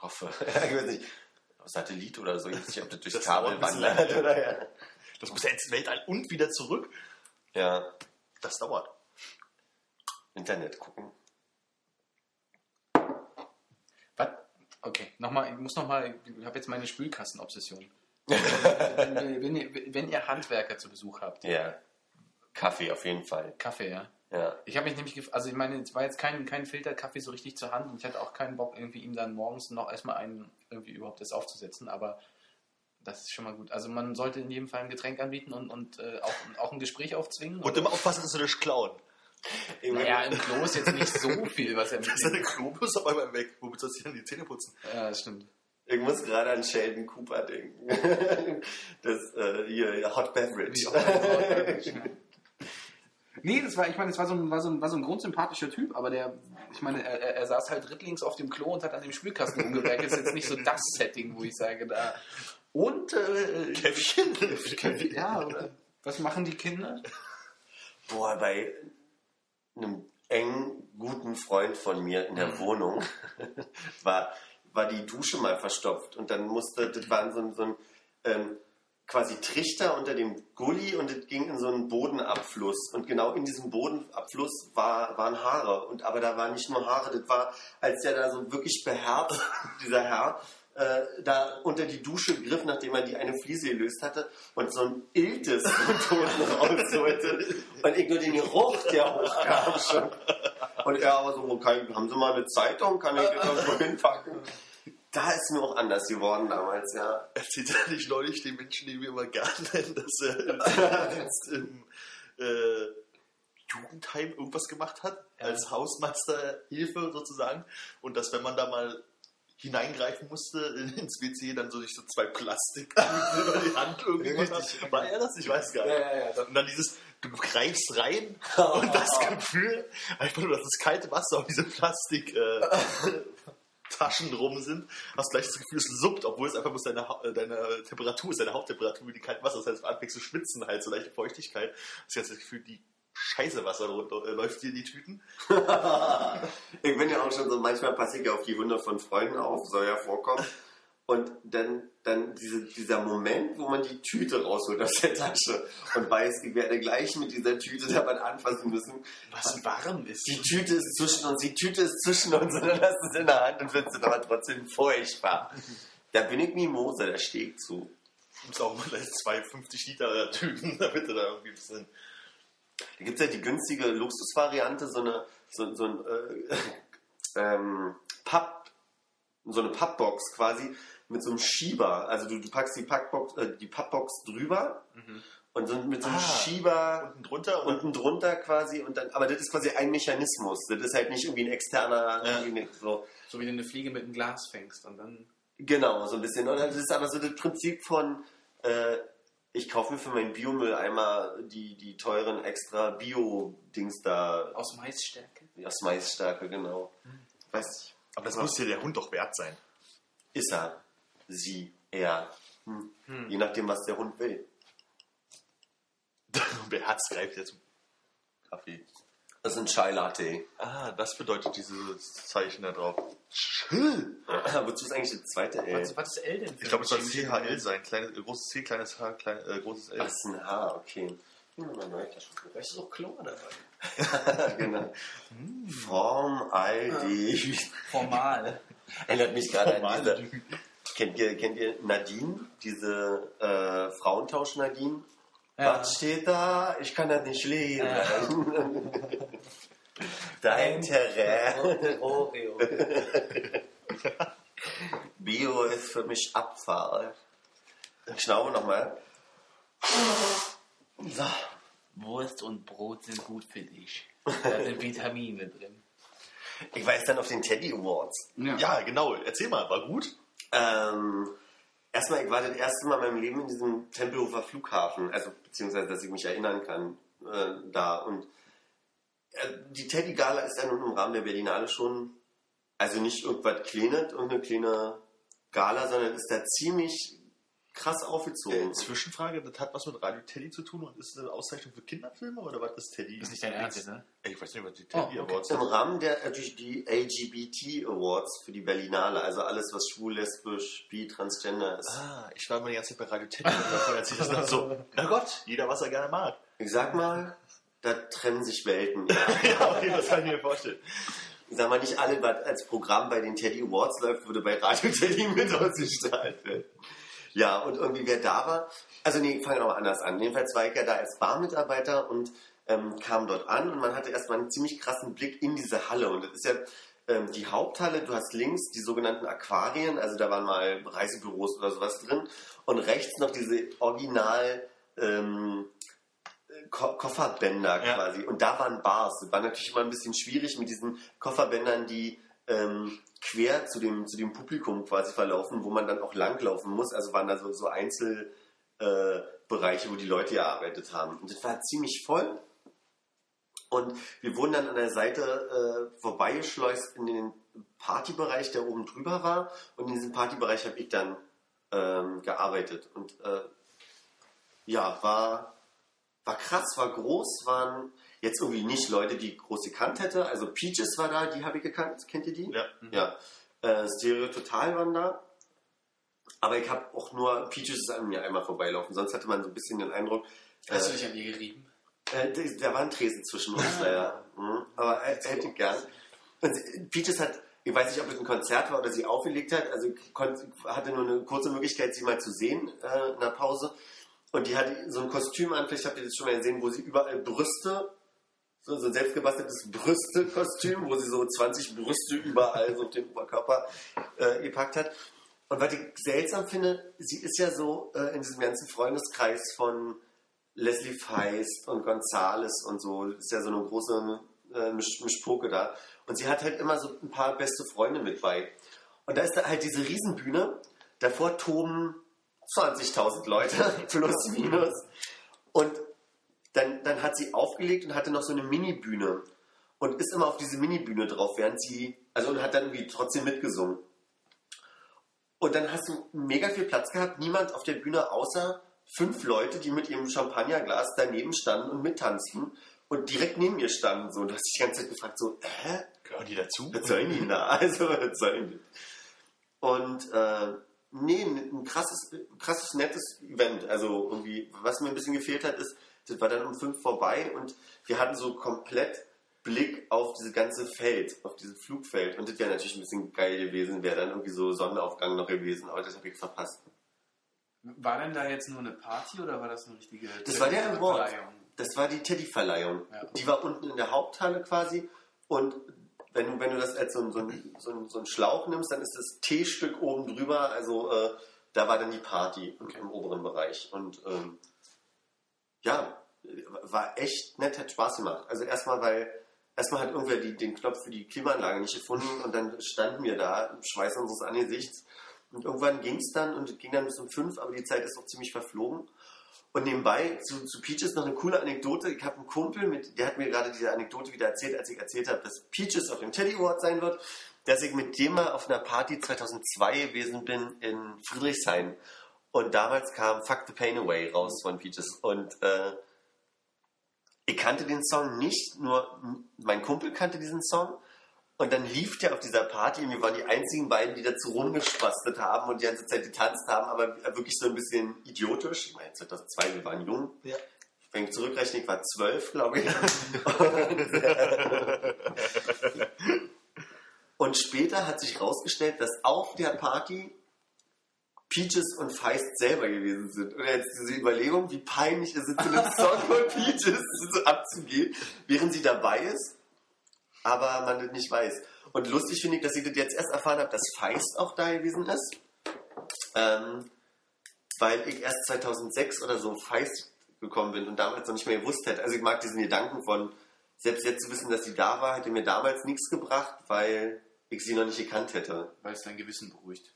hoffe. ich weiß nicht. Satellit oder so. Ich weiß nicht, ob das durch Das Kabel wandert oder ja. Das muss ja ins Weltall und wieder zurück. Ja, Das dauert. Internet gucken. Was? Okay, nochmal, ich muss nochmal, ich habe jetzt meine Spülkastenobsession. wenn, wenn, ihr, wenn ihr Handwerker zu Besuch habt, Ja. Kaffee auf jeden Fall. Kaffee, ja? Ja. Ich habe mich nämlich, also ich meine, es war jetzt kein, kein Filterkaffee so richtig zur Hand und ich hatte auch keinen Bock, irgendwie ihm dann morgens noch erstmal einen irgendwie überhaupt das aufzusetzen, aber das ist schon mal gut. Also man sollte in jedem Fall ein Getränk anbieten und, und äh, auch, auch ein Gespräch aufzwingen. Und immer aufpassen, dass du nicht klauen. naja, im Klo ist jetzt nicht so viel, was er Das ist deine mitnimmt. Klobus auf einmal weg. Womit sollst du denn die Zähne putzen? Ja, das stimmt. Ich muss gerade an Sheldon Cooper denken. Das äh, hier, Hot Beverage. Nee, das war, ich meine, das war so ein, war so ein, war so ein grundsympathischer Typ, aber der, ich meine, er, er- saß halt rittlings auf dem Klo und hat an dem Spülkasten umgewerkt. ist jetzt nicht so das Setting, wo ich sage, da. Und, äh, Käffchen? Käffchen, ja, oder? Was machen die Kinder? Boah, bei einem engen, guten Freund von mir in Mhm. der Wohnung war, war die Dusche mal verstopft und dann musste, das war so ein, so ein ähm, quasi Trichter unter dem Gully und es ging in so einen Bodenabfluss und genau in diesem Bodenabfluss war, waren Haare und aber da waren nicht nur Haare, das war, als der da so wirklich beherzt, dieser Herr, äh, da unter die Dusche griff, nachdem er die eine Fliese gelöst hatte und so ein Iltes von Toten rausholte und ich nur den Geruch, der hochkam schon. Und er aber so, kann, haben Sie mal eine Zeitung, kann ich das irgendwo hinpacken? Da ist mir auch anders geworden damals, ja. Erzählt er nicht neulich den Menschen, die wir immer gerne nennen, dass er jetzt im äh, Jugendheim irgendwas gemacht hat, Ja. als Hausmeisterhilfe sozusagen. Und dass, wenn man da mal hineingreifen musste ins WC, dann so sich so zwei Plastik über die Hand irgendwie hat. War er das? Ich weiß gar nicht. ja, ja. Und dann dieses, du greifst rein und das Gefühl, einfach nur, dass das kalte Wasser auf diese Plastik äh, Taschen drum sind, hast gleich das Gefühl, es suppt, obwohl es einfach bloß deine, äh, deine Temperatur ist, deine Haupttemperatur, die kalt Wasser. Das heißt, du anfängst zu schwitzen, halt so leichte Feuchtigkeit. Das heißt, das Gefühl, die Scheiße Wasser äh, läuft dir in die Tüten. Ich bin ja auch schon so, manchmal passe ich ja auf die Hunde von Freunden auf, soll ja vorkommen. Und dann, dann diese, dieser Moment, wo man die Tüte rausholt aus der Tasche und weiß, ich werde gleich mit dieser Tüte dabei anfassen müssen. Was warm ist. Die Tüte ist zwischen uns, die Tüte ist zwischen uns und dann hast du es in der Hand und findest es aber trotzdem furchtbar. Da bin ich Mimosa, der Steg zu. Du musst auch gleich zwei 50 Liter Tüten, damit du da irgendwie ein bisschen. Da gibt es ja die günstige Luxusvariante, so eine, so, so ein, äh, ähm, Papp, so eine Pappbox quasi mit so einem Schieber. Also du, du packst die, Packbox, äh, die Pappbox drüber und so, mit so einem Ah. Schieber Unten drunter und unten drunter quasi und dann, aber das ist quasi ein Mechanismus. Das ist halt nicht irgendwie ein externer, Ja. irgendwie so. So wie du eine Fliege mit einem Glas fängst und dann. Genau, so ein bisschen. Und das ist aber so das Prinzip von, äh, ich kaufe mir für meinen Biomülleimer die, die teuren extra Bio-Dings da Aus Maisstärke. aus Maisstärke, genau. Weiß ich. Aber das muss dir der Hund doch wert sein. Ist er, sie, er. Hm. Je nachdem, was der Hund will. Wer hat's greift jetzt Kaffee? Das ist ein Chai Latte. Ah, das bedeutet dieses Zeichen da drauf. Wozu ist eigentlich das zweite L? Was, was ist L denn? für Ich glaube, es soll CHL sein. Kleines, äh, großes C, kleines H, klein, äh, großes L. Ach, ist ein H, okay. Hm, meine neue Tasche. Vielleicht ist auch Chlor dabei. genau. Form, ID. Formal. Erinnert mich gerade an diese. Kennt ihr, kennt ihr Nadine? Diese äh, Frauentausch Nadine? Ja. Was steht da? Ich kann das nicht lesen. Ja. Dein Terrain. Oreo. Bio ist für mich Abfall. Ich schnaube nochmal. So. Wurst und Brot sind gut für dich. Da sind Vitamine drin. Ich weiß dann auf den Teddy Awards. Ja, genau. Erzähl mal, war gut? Ähm, erstmal, ich war das erste Mal in meinem Leben in diesem Tempelhofer Flughafen, also beziehungsweise, dass ich mich erinnern kann, äh, da. Und äh, die Teddy Gala ist ja nun im Rahmen der Berlinale schon, also nicht irgendwas Kleines, irgendeine kleine Gala, sondern ist da ziemlich krass aufgezogen. Äh, Zwischenfrage, das hat was mit Radio Teddy zu tun und ist das eine Auszeichnung für Kinderfilme oder was ist Teddy? Das ist nicht dein Ernst, ne? Ich weiß nicht, was die Teddy Oh, okay. Awards Im. Rahmen der natürlich die LGBT Awards für die Berlinale, also alles, was schwul, lesbisch, bi, transgender ist. Ah, ich war immer die ganze Zeit bei Radio Teddy und davon erzählt das dann so, na Gott, jeder was er gerne mag. Ich sag mal, da trennen sich Welten. Ja, okay, das kann ich mir vorstellen. Ich sag mal, nicht alle, was als Programm bei den Teddy Awards läuft, würde bei Radio Teddy mit ausgestrahlt werden. Ja, und irgendwie wer da war, also nee, fangen wir mal anders an. Jedenfalls war ich ja da als Barmitarbeiter und ähm, kam dort an und man hatte erstmal einen ziemlich krassen Blick in diese Halle. Und das ist ja ähm, die Haupthalle, du hast links die sogenannten Aquarien, also da waren mal Reisebüros oder sowas drin und rechts noch diese Original ähm, Ko Kofferbänder Ja. quasi. Und da waren Bars. Das war natürlich immer ein bisschen schwierig mit diesen Kofferbändern, die ähm, quer zu dem, zu dem Publikum quasi verlaufen, wo man dann auch langlaufen muss. Also waren da so, so Einzelbereiche, äh, wo die Leute gearbeitet haben. Und das war ziemlich voll. Und wir wurden dann an der Seite äh, vorbeigeschleust in den Partybereich, der oben drüber war. Und in diesem Partybereich habe ich dann ähm, gearbeitet. Und äh, ja, war, war krass, war groß, waren jetzt irgendwie nicht Leute, die ich groß gekannt hätte. Also Peaches war da, die habe ich gekannt. Kennt ihr die? Ja. Ja. Äh, Stereo Total waren da. Aber ich habe auch nur Peaches ist an mir einmal vorbeilaufen. Sonst hatte man so ein bisschen den Eindruck, Hast äh, du dich an ihr gerieben? äh, da- da war ein Tresen zwischen uns leider. Mhm. Aber äh, hätte ich gern. Und Peaches hat, ich weiß nicht, ob es ein Konzert war oder sie aufgelegt hat. Also ich hatte nur eine kurze Möglichkeit, sie mal zu sehen äh, in der Pause. Und die hatte so ein Kostüm an, vielleicht habt ihr das schon mal gesehen, wo sie überall Brüste, so, ein selbstgebasteltes Brüste-Kostüm, wo sie so 20 Brüste überall so auf den Oberkörper äh, gepackt hat. Und was ich seltsam finde, sie ist ja so äh, in diesem ganzen Freundeskreis von Leslie Feist und Gonzales und so, ist ja so eine große äh, Misch Mischpoke da. Und sie hat halt immer so ein paar beste Freunde mit bei. Und da ist da halt diese Riesenbühne, davor toben 20.000 Leute, plus minus. Und dann, dann hat sie aufgelegt und hatte noch so eine Mini-Bühne. Und ist immer auf diese Mini-Bühne drauf, während sie, also und hat dann irgendwie trotzdem mitgesungen. Und dann hast du mega viel Platz gehabt, niemand auf der Bühne außer fünf Leute, die mit ihrem Champagnerglas daneben standen und mittanzten und direkt neben mir standen. So, und du hast dich die ganze Zeit gefragt, so, hä? Gehören die dazu? Was sollen die da? Also, was sollen die? Und äh, nee, ein krasses, krasses, nettes Event. Also irgendwie, was mir ein bisschen gefehlt hat, ist, das war dann um fünf vorbei und wir hatten so komplett Blick auf dieses ganze Feld, auf dieses Flugfeld. Und das wäre natürlich ein bisschen geil gewesen, wäre dann irgendwie so Sonnenaufgang noch gewesen, aber das habe ich verpasst. War denn da jetzt nur eine Party oder war das eine richtige Das war der Award. Das war die Teddy-Verleihung. Ja. Die war unten in der Haupthalle quasi. Und wenn, du- wenn du das als so, so, so, so ein Schlauch nimmst, dann ist das T-Stück oben drüber. Also äh, da war dann die Party Okay. im oberen Bereich. Und ähm, ja, war echt nett, hat Spaß gemacht. Also erstmal, weil erstmal hat irgendwer die, den Knopf für die Klimaanlage nicht gefunden und dann standen wir da Schweiß unseres Angesichts Und irgendwann ging es dann und ging dann bis um fünf, aber die Zeit ist auch ziemlich verflogen. Und nebenbei zu, zu Peaches noch eine coole Anekdote. Ich habe einen Kumpel, mit, der hat mir gerade diese Anekdote wieder erzählt, als ich erzählt habe, dass Peaches auf dem Teddy Award sein wird, dass ich mit dem mal auf einer Party 2002 gewesen bin in Friedrichshain. Und damals kam Fuck the Pain Away raus von Peaches. Und äh, ich kannte den Song nicht, nur mein Kumpel kannte diesen Song. Und dann lief der auf dieser Party und wir waren die einzigen beiden, die dazu rumgespastet haben und die ganze Zeit getanzt haben, aber wirklich so ein bisschen idiotisch. Ich meine, 2002, wir waren jung. Ja. Wenn ich zurückrechne, ich war zwölf, glaube ich. und später hat sich herausgestellt, dass auf der Party Peaches und Feist selber gewesen sind. Und jetzt diese Überlegung, wie peinlich es ist, zu einem Song von Peaches abzugehen, während sie dabei ist, aber man das nicht weiß. Und lustig finde ich, dass ich das jetzt erst erfahren habe, dass Feist auch da gewesen ist. Ähm, weil ich erst 2006 oder so Feist gekommen bin und damals noch nicht mehr gewusst hätte. Also ich mag diesen Gedanken von, selbst jetzt zu wissen, dass sie da war, hätte mir damals nichts gebracht, weil ich sie noch nicht gekannt hätte. Weil es dein Gewissen beruhigt.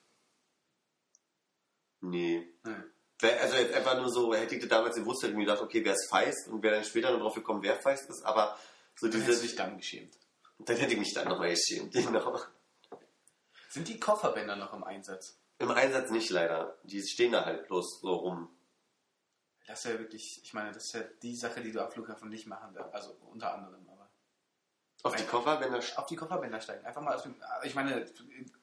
Nee. Nein. Also jetzt einfach nur so, hätte ich das damals gewusst, hätte ich mir gedacht, okay, wer ist Feist und wäre dann später noch drauf gekommen, wer Feist ist, aber so diese, hättest du dich dann geschämt. Dann hätte ich mich dann nochmal geschämt, genau. Sind die Kofferbänder noch im Einsatz? Im Einsatz nicht leider. Die stehen da halt bloß so rum. Das ist ja wirklich, ich meine, das ist ja die Sache, die du am Flughafen nicht machen darfst. Also unter anderem, aber. Auf die Koffer, wenn er Auf die Kofferbänder steigen. Einfach mal aus dem. Ich meine,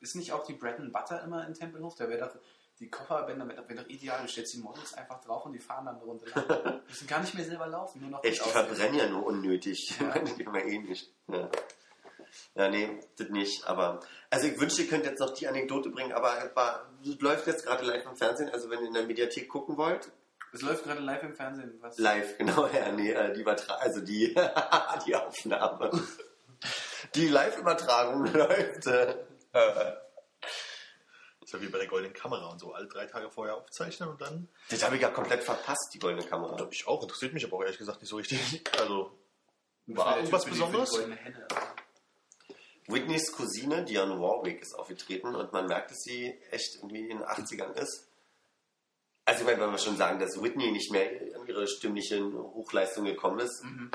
ist nicht auch die Bread and Butter immer in Tempelhof? Da wäre doch. Die Kofferbänder wäre doch, ideal. Du stellst die Models einfach drauf und die fahren dann runter. Die müssen gar nicht mehr selber laufen, nur noch Echt, die verbrennen ja nur unnötig. Ja. die immer eh nicht. Ja. Ja, nee, das nicht. Aber, also ich wünschte, ihr könnt jetzt noch die Anekdote bringen, aber es war, läuft jetzt gerade live im Fernsehen. Also wenn ihr in der Mediathek gucken wollt, Es läuft gerade live im Fernsehen. Was? live, genau, ja, nee, äh, die Übertragung, also die, die Aufnahme. Die Live-Übertragung läuft. Äh, Das ist ja wie bei der goldenen Kamera und so, alle drei Tage vorher aufzeichnen und dann. das habe ich ja komplett verpasst, die goldene Kamera. Glaube ich auch, interessiert mich aber auch ehrlich gesagt nicht so richtig. Also, war irgendwas Besonderes? Whitneys Cousine, Dionne Warwick, ist aufgetreten und man merkt, dass sie echt irgendwie in den 80ern ist. Also, ich meine, wenn wir schon sagen, dass Whitney nicht mehr an ihre stimmlichen Hochleistungen gekommen ist, Mhm.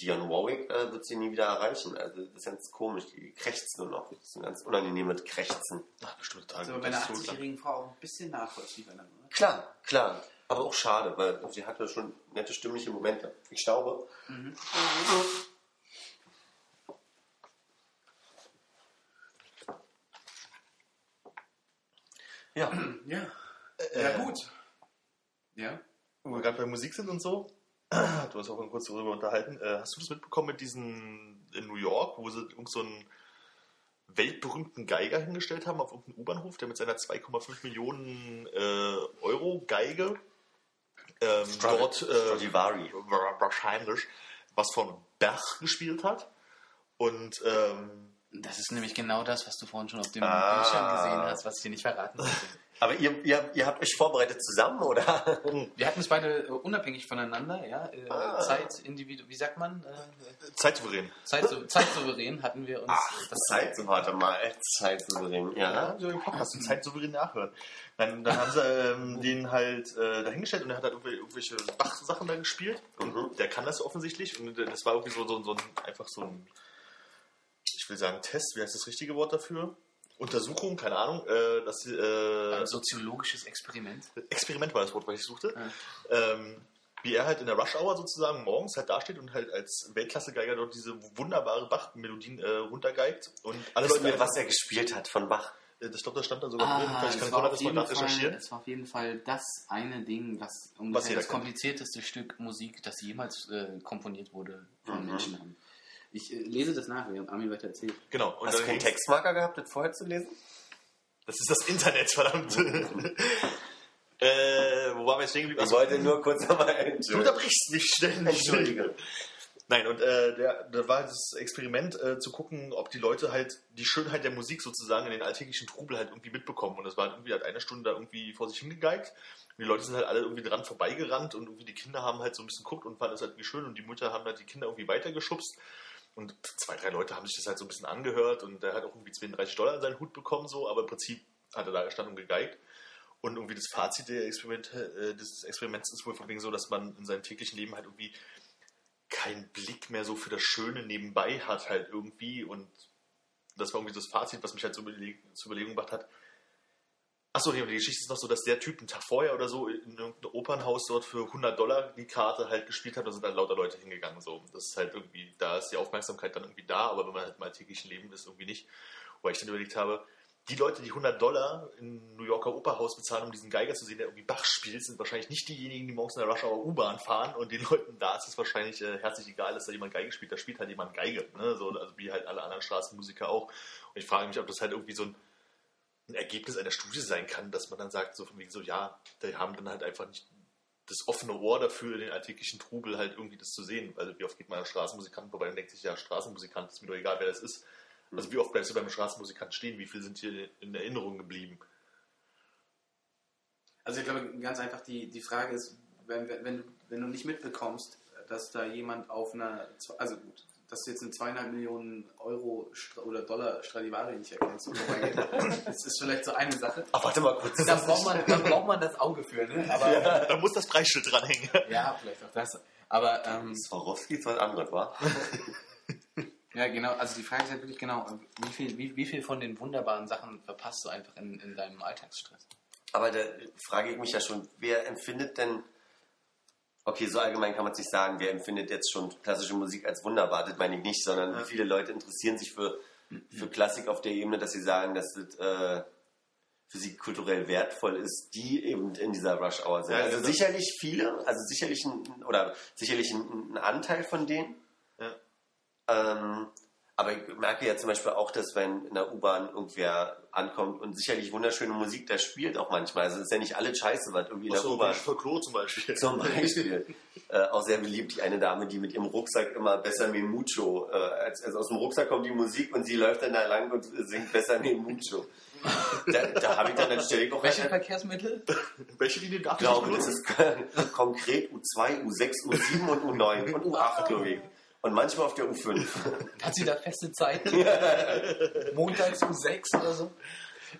Dionne Warwick äh, wird sie nie wieder erreichen. Also, das ist ganz komisch. Die krächzt nur noch. Das ist ganz unangenehm mit Krächzen. ach, bestimmt total Also gut, bei einer das ist so klar. 80-jährigen Frau auch ein bisschen nachvollziehbar dann, oder? Klar, klar. Aber auch schade, weil sie hatte schon nette stimmliche Momente. Ich glaube. Ja. Ja. Äh, Ja, gut. Ja. Wo wir gerade bei Musik sind und so, du hast auch mal kurz darüber unterhalten. Äh, hast du das mitbekommen mit diesen in New York, wo sie irgend so einen weltberühmten Geiger hingestellt haben auf irgendeinem U-Bahnhof, der mit seiner 2,5 Millionen äh, Euro Geige ähm, dort äh, wahrscheinlich was von Bach gespielt hat. Und ähm, Das ist nämlich genau das, was du vorhin schon auf dem Ah. Bildschirm gesehen hast, was ich dir nicht verraten wollte. Aber ihr, ihr, ihr habt euch vorbereitet zusammen, oder? Wir hatten es beide äh, unabhängig voneinander, ja. Äh, Ah. Zeit, individu wie sagt man? Äh, zeitsouverän. Zeit, zeitsouverän hatten wir uns. das Zeit, warte mal. Zeit zu bringen. Ja, Ja. so im Podcast, die Zeit souverän nachhören. Dann, dann haben sie ähm, den halt äh, dahingestellt und er hat halt irgendwie, irgendwelche Bach-Sachen da gespielt. Mhm. der kann das offensichtlich. Und äh, das war irgendwie so, so, so ein, einfach so ein, ich will sagen, Test, wie heißt das richtige Wort dafür? Untersuchung, keine Ahnung. Äh, das, äh, ein soziologisches Experiment. Experiment war das Wort, was ich suchte. Ja. Ähm, wie er halt in der Rush Hour sozusagen morgens halt dasteht und halt als Weltklasse-Geiger dort diese wunderbare Bach-Melodien äh, runtergeigt. Und alle Wissen wir, Leute, was er gespielt hat von Bach? äh, ich glaube, das stand da sogar drin. Vielleicht kann es ich war mal auf das mal jeden nach recherchieren. Fall, es war auf jeden Fall das eine Ding, was Was ungefähr jeder das komplizierteste Stück Musik, das jemals äh, komponiert wurde von Mhm. Menschen haben. Ich äh, lese das nach, während Armin weiter erzählt. Genau. Und Hast du keinen Textmarker gehabt, das vorher zu lesen? Das ist das Internet, verdammt. äh, wo waren wir jetzt stehen geblieben? Ich wollte nur kurz nochmal du unterbrichst mich ständig. Entschuldige. Nein, und äh, der, da war das Experiment äh, zu gucken, ob die Leute halt die Schönheit der Musik sozusagen in den alltäglichen Trubel halt irgendwie mitbekommen. Und das war halt irgendwie halt eine Stunde da irgendwie vor sich hingegeigt. Und die Leute sind halt alle irgendwie dran vorbeigerannt und irgendwie die Kinder haben halt so ein bisschen geguckt und fanden das halt irgendwie schön und die Mütter haben halt die Kinder irgendwie weitergeschubst. Und zwei, drei Leute haben sich das halt so ein bisschen angehört und der hat auch irgendwie 32 Dollar in seinen Hut bekommen, so, aber im Prinzip hat er da gestanden und gegeigt. Und irgendwie das Fazit der Experimente, äh, des Experiments ist wohl von wegen so, dass man in seinem täglichen Leben halt irgendwie keinen Blick mehr so für das Schöne nebenbei hat halt irgendwie. Und das war irgendwie das Fazit, was mich halt so überleg zur Überlegung gemacht hat. Achso, die Geschichte ist noch so, dass der Typ einen Tag vorher oder so in irgendeinem Opernhaus dort für 100 Dollar die Karte halt gespielt hat und sind dann lauter Leute hingegangen. So. Das ist halt irgendwie, da ist die Aufmerksamkeit dann irgendwie da, aber wenn man halt im alltäglichen Leben ist, irgendwie nicht. Weil ich dann überlegt habe, die Leute, die 100 Dollar in New Yorker Operhaus bezahlen, um diesen Geiger zu sehen, der irgendwie Bach spielt, sind wahrscheinlich nicht diejenigen, die morgens in der Rush Hour U-Bahn fahren und den Leuten da ist es wahrscheinlich äh, herzlich egal, dass da jemand Geige spielt. Da spielt halt jemand Geige, ne? so, also wie halt alle anderen Straßenmusiker auch. Und ich frage mich, ob das halt irgendwie so ein ein Ergebnis einer Studie sein kann, dass man dann sagt, so von wegen so, ja, die haben dann halt einfach nicht das offene Ohr dafür, den alltäglichen Trubel halt irgendwie das zu sehen. Also wie oft geht man an Straßenmusikanten vorbei und denkt sich, ja, Straßenmusikant, ist mir doch egal, wer das ist. Also wie oft bleibst du beim Straßenmusikanten stehen, wie viel sind hier in Erinnerung geblieben? Also ich glaube, ganz einfach die, die Frage ist, wenn, wenn, wenn du nicht mitbekommst, dass da jemand auf einer, also gut, dass du jetzt eine zweieinhalb Millionen Euro oder Dollar Stradivari nicht erkennst das ist vielleicht so eine Sache. Ach, warte mal kurz. Da braucht man, da braucht man das Auge für, ne? Aber, ja. Da muss das Preisschild dranhängen. vielleicht auch das. Aber ähm, Swarovski ist was anderes, wa? ja, genau, also die Frage ist halt wirklich genau, wie viel, wie, wie viel von den wunderbaren Sachen verpasst du einfach in, in deinem Alltagsstress? Aber da frage ich mich ja schon, wer empfindet denn, okay, so allgemein kann man es nicht sagen, wer empfindet jetzt schon klassische Musik als wunderbar, das meine ich nicht, sondern wie viele Leute interessieren sich für, für Klassik auf der Ebene, dass sie sagen, dass das äh, für sie kulturell wertvoll ist, die eben in dieser Rush Hour sind. Ja, also sicherlich viele, also sicherlich ein, oder sicherlich ein, ein Anteil von denen. Ja. Ähm, aber ich merke ja zum Beispiel auch, dass wenn in der U-Bahn irgendwer ankommt und sicherlich wunderschöne Musik da spielt auch manchmal. Also es ist ja nicht alles scheiße, was irgendwie in der Achso, U-Bahn Folklore zum Beispiel. zum Beispiel. äh, auch sehr beliebt, die eine Dame, die mit ihrem Rucksack immer Besser me mucho, äh, als, also aus dem Rucksack kommt die Musik und sie läuft dann da lang und singt Besser me mucho. da da habe ich dann natürlich auch Welche Verkehrsmittel? Welche Linie darf ich ich glaube, das ist konkret U2, U6, U7 und U9 und U8, glaube ich. Und manchmal auf der U5. Hat sie da feste Zeiten? Montags um sechs oder so?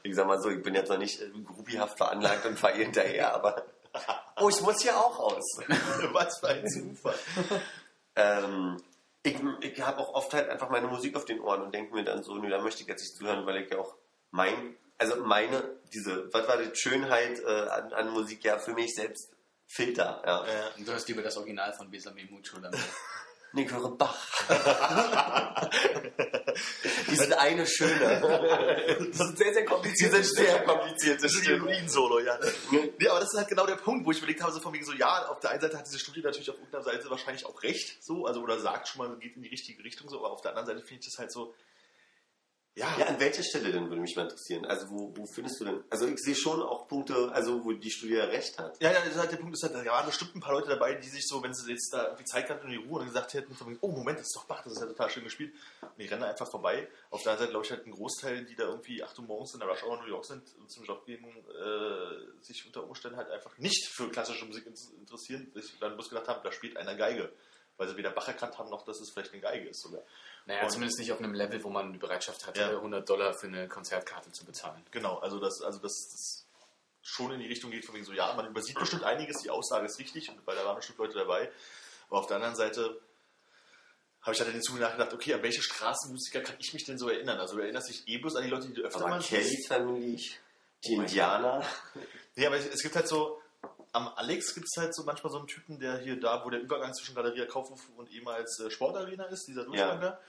Ich sag mal so, ich bin jetzt noch nicht äh, groupiehaft veranlagt und fahre hinterher, aber. Oh, ich muss hier auch raus. Was für ein Zufall. Ähm, ich ich habe auch oft halt einfach meine Musik auf den Ohren und denke mir dann so, nö, da möchte ich jetzt nicht zuhören, weil ich ja auch mein, also meine, diese, was war die Schönheit äh, an, an Musik, ja, für mich selbst Filter, ja. Ja. Du hast lieber das Original von Besame Mucho dann. Nee, ich höre Bach. die sind eine schöne. Das ist sehr, sehr Die kompliziert. sind sehr kompliziert, das Das ist ein stimmt. Violin-Solo, ja. Nee, aber das ist halt genau der Punkt, wo ich überlegt habe, so von wegen so, ja, auf der einen Seite hat diese Studie natürlich auf irgendeiner Seite wahrscheinlich auch recht, so, also oder sagt schon mal, geht in die richtige Richtung, so, aber auf der anderen Seite finde ich das halt so, ja, Ja, an welcher Stelle denn würde mich mal interessieren? Also wo, wo findest du denn? Also ich sehe schon auch Punkte, also wo die Studie ja recht hat. Ja, ja, das halt der Punkt ist halt, da waren bestimmt ein paar Leute dabei, die sich so, wenn sie jetzt da irgendwie Zeit hatten in die Ruhe und gesagt hätten, oh Moment, das ist doch Bach, das ist ja total schön gespielt. Und die rennen einfach vorbei. Auf der anderen Seite glaube ich halt ein Großteil, die da irgendwie 8 Uhr morgens in der Rush Hour in New York sind und zum Job gehen, äh, sich unter Umständen halt einfach nicht für klassische Musik in- interessieren, sich dann bloß gedacht haben, da spielt einer Geige. Weil sie weder Bach erkannt haben, noch dass es vielleicht eine Geige ist sogar. Naja, Und- zumindest nicht auf einem Level, wo man die Bereitschaft hat, Ja. 100 Dollar für eine Konzertkarte zu bezahlen. Genau, also das, also das, das schon in die Richtung geht, von wegen so, ja, man übersieht bestimmt einiges, die Aussage ist richtig, und weil da waren bestimmt Leute dabei. Aber auf der anderen Seite habe ich halt in den Zuge nachgedacht, okay, an welche Straßenmusiker kann ich mich denn so erinnern? Also du erinnerst dich eh bloß an die Leute, die du öfter Aber mal Kelly Family, die Indianer. Nee, aber es, es gibt halt so, am Alex gibt es halt so manchmal so einen Typen, der hier da, wo der Übergang zwischen Galeria Kaufhof und ehemals äh, Sportarena ist, dieser Durchgang da.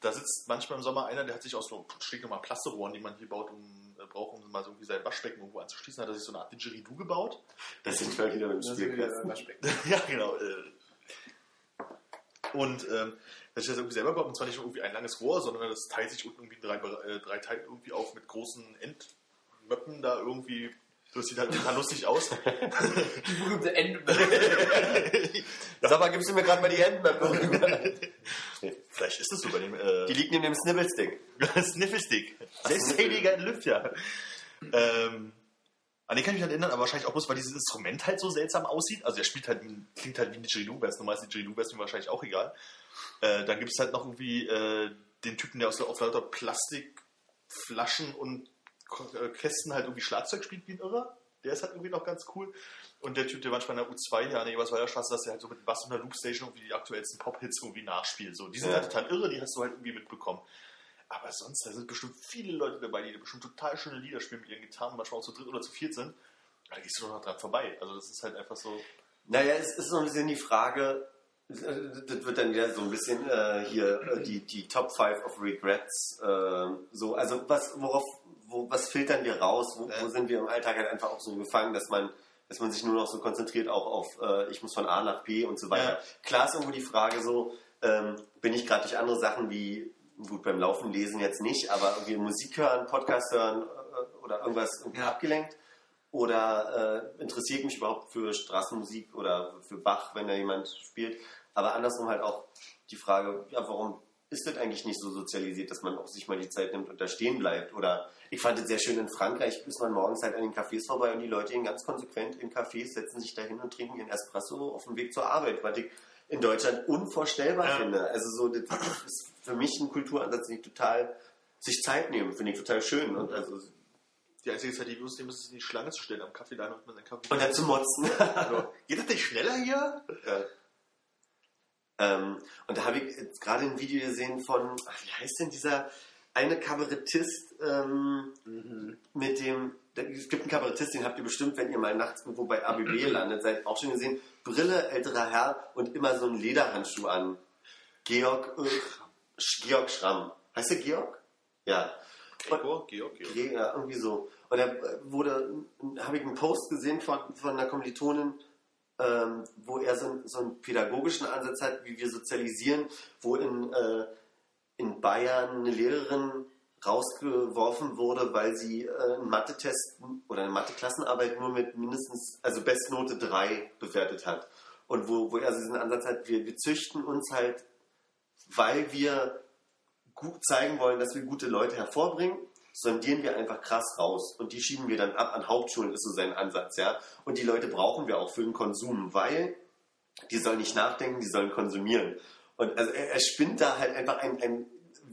Da sitzt manchmal im Sommer einer, der hat sich aus so schräg nochmal Plasterohren, die man hier baut, um, äh, braucht, um mal so irgendwie sein Waschbecken irgendwo anzuschließen, hat er sich so eine Art Didgeridoo gebaut. Das sind wir wieder dem Spielkasten. ja, genau. Äh. Und ähm, das ist das irgendwie selber gebaut, und zwar nicht irgendwie ein langes Rohr, sondern das teilt sich unten irgendwie drei, äh, drei Teile irgendwie auf mit großen Endmöppen da irgendwie. Das sieht halt total lustig aus. Die berühmte Ende. Sag mal, gibst du mir gerade mal die Handmap? Vielleicht ist es so bei dem äh, Die liegt neben dem Snibbelstick. Snifflestick. Selbsttätiger Lüfter. Ähm, an den kann ich mich halt erinnern, aber wahrscheinlich auch bloß, weil dieses Instrument halt so seltsam aussieht. Also der spielt halt, klingt halt wie ein Didgeridoo, wäre es normal ist Didgeridoo, wäre es mir wahrscheinlich auch egal. Äh, dann gibt es halt noch irgendwie äh, den Typen, der aus auf lauter Plastikflaschen und Kästen halt irgendwie Schlagzeug spielt wie ein Irrer. Der ist halt irgendwie noch ganz cool. Und der Typ, der manchmal in der U2 hier an der Eberswalder-Straße, dass er halt so mit Bass und der Loopstation irgendwie die aktuellsten Pop-Hits irgendwie nachspielt. So, die sind Ja. halt total irre, die hast du halt irgendwie mitbekommen. Aber sonst, da sind bestimmt viele Leute dabei, die bestimmt total schöne Lieder spielen mit ihren Gitarren, manchmal auch zu dritt oder zu viert sind. Da gehst du doch noch dran vorbei. Also das ist halt einfach so. Naja, es ist so ein bisschen die Frage, äh, das wird dann wieder so ein bisschen äh, hier äh, die, die Top 5 of Regrets. Äh, so, also was, worauf, wo, was filtern wir raus? Wo, wo sind wir im Alltag halt einfach auch so gefangen, dass man, dass man sich nur noch so konzentriert auch auf, äh, ich muss von A nach B und so weiter. Ja. Klar ist irgendwo die Frage so, ähm, bin ich gerade durch andere Sachen wie, gut, beim Laufen lesen jetzt nicht, aber irgendwie Musik hören, Podcast hören äh, oder irgendwas irgendwie Ja. abgelenkt? Oder äh, interessiert mich überhaupt für Straßenmusik oder für Bach, wenn da jemand spielt? Aber andersrum halt auch die Frage, ja, warum ist das eigentlich nicht so sozialisiert, dass man auch sich mal die Zeit nimmt und da stehen bleibt? Oder ich fand es sehr schön in Frankreich, ist man morgens halt an den Cafés vorbei und die Leute gehen ganz konsequent in Cafés, setzen sich da hin und trinken ihren Espresso auf dem Weg zur Arbeit, was ich in Deutschland unvorstellbar Ja. finde. Also so, das ist für mich ein Kulturansatz, den ich total sich Zeit nehmen, finde ich total schön. Und also Die einzige Zeit, die wir uns nehmen, ist in die Schlange zu stellen am Kaffee, da nimmt man seinen Kaffee. und dann zu motzen. Also, geht das nicht schneller hier? Ja. Ähm, und da habe ich jetzt gerade ein Video gesehen von, ach, wie heißt denn dieser eine Kabarettist ähm, mit dem, es gibt einen Kabarettist, den habt ihr bestimmt, wenn ihr mal nachts irgendwo bei ABB landet, seid auch schon gesehen, Brille, älterer Herr und immer so einen Lederhandschuh an. Georg, äh, Georg Schramm. Heißt der Georg? Ja. Gregor, Georg, Georg. Ge- Ja, irgendwie so. Und da wurde, habe ich einen Post gesehen von, von einer Kommilitonin, ähm, wo er so, einen- so einen pädagogischen Ansatz hat, wie wir sozialisieren, wo in, äh, in Bayern eine Lehrerin rausgeworfen wurde, weil sie äh, einen Mathe-Test oder eine Mathe-Klassenarbeit nur mit mindestens, also Bestnote 3 bewertet hat. Und wo, wo er also diesen Ansatz hat, wir, wir züchten uns halt, weil wir gut zeigen wollen, dass wir gute Leute hervorbringen, sondieren wir einfach krass raus und die schieben wir dann ab an Hauptschulen, ist so sein Ansatz, ja. Und die Leute brauchen wir auch für den Konsum, weil die sollen nicht nachdenken, die sollen konsumieren. Und also er, er spinnt da halt einfach einen, einen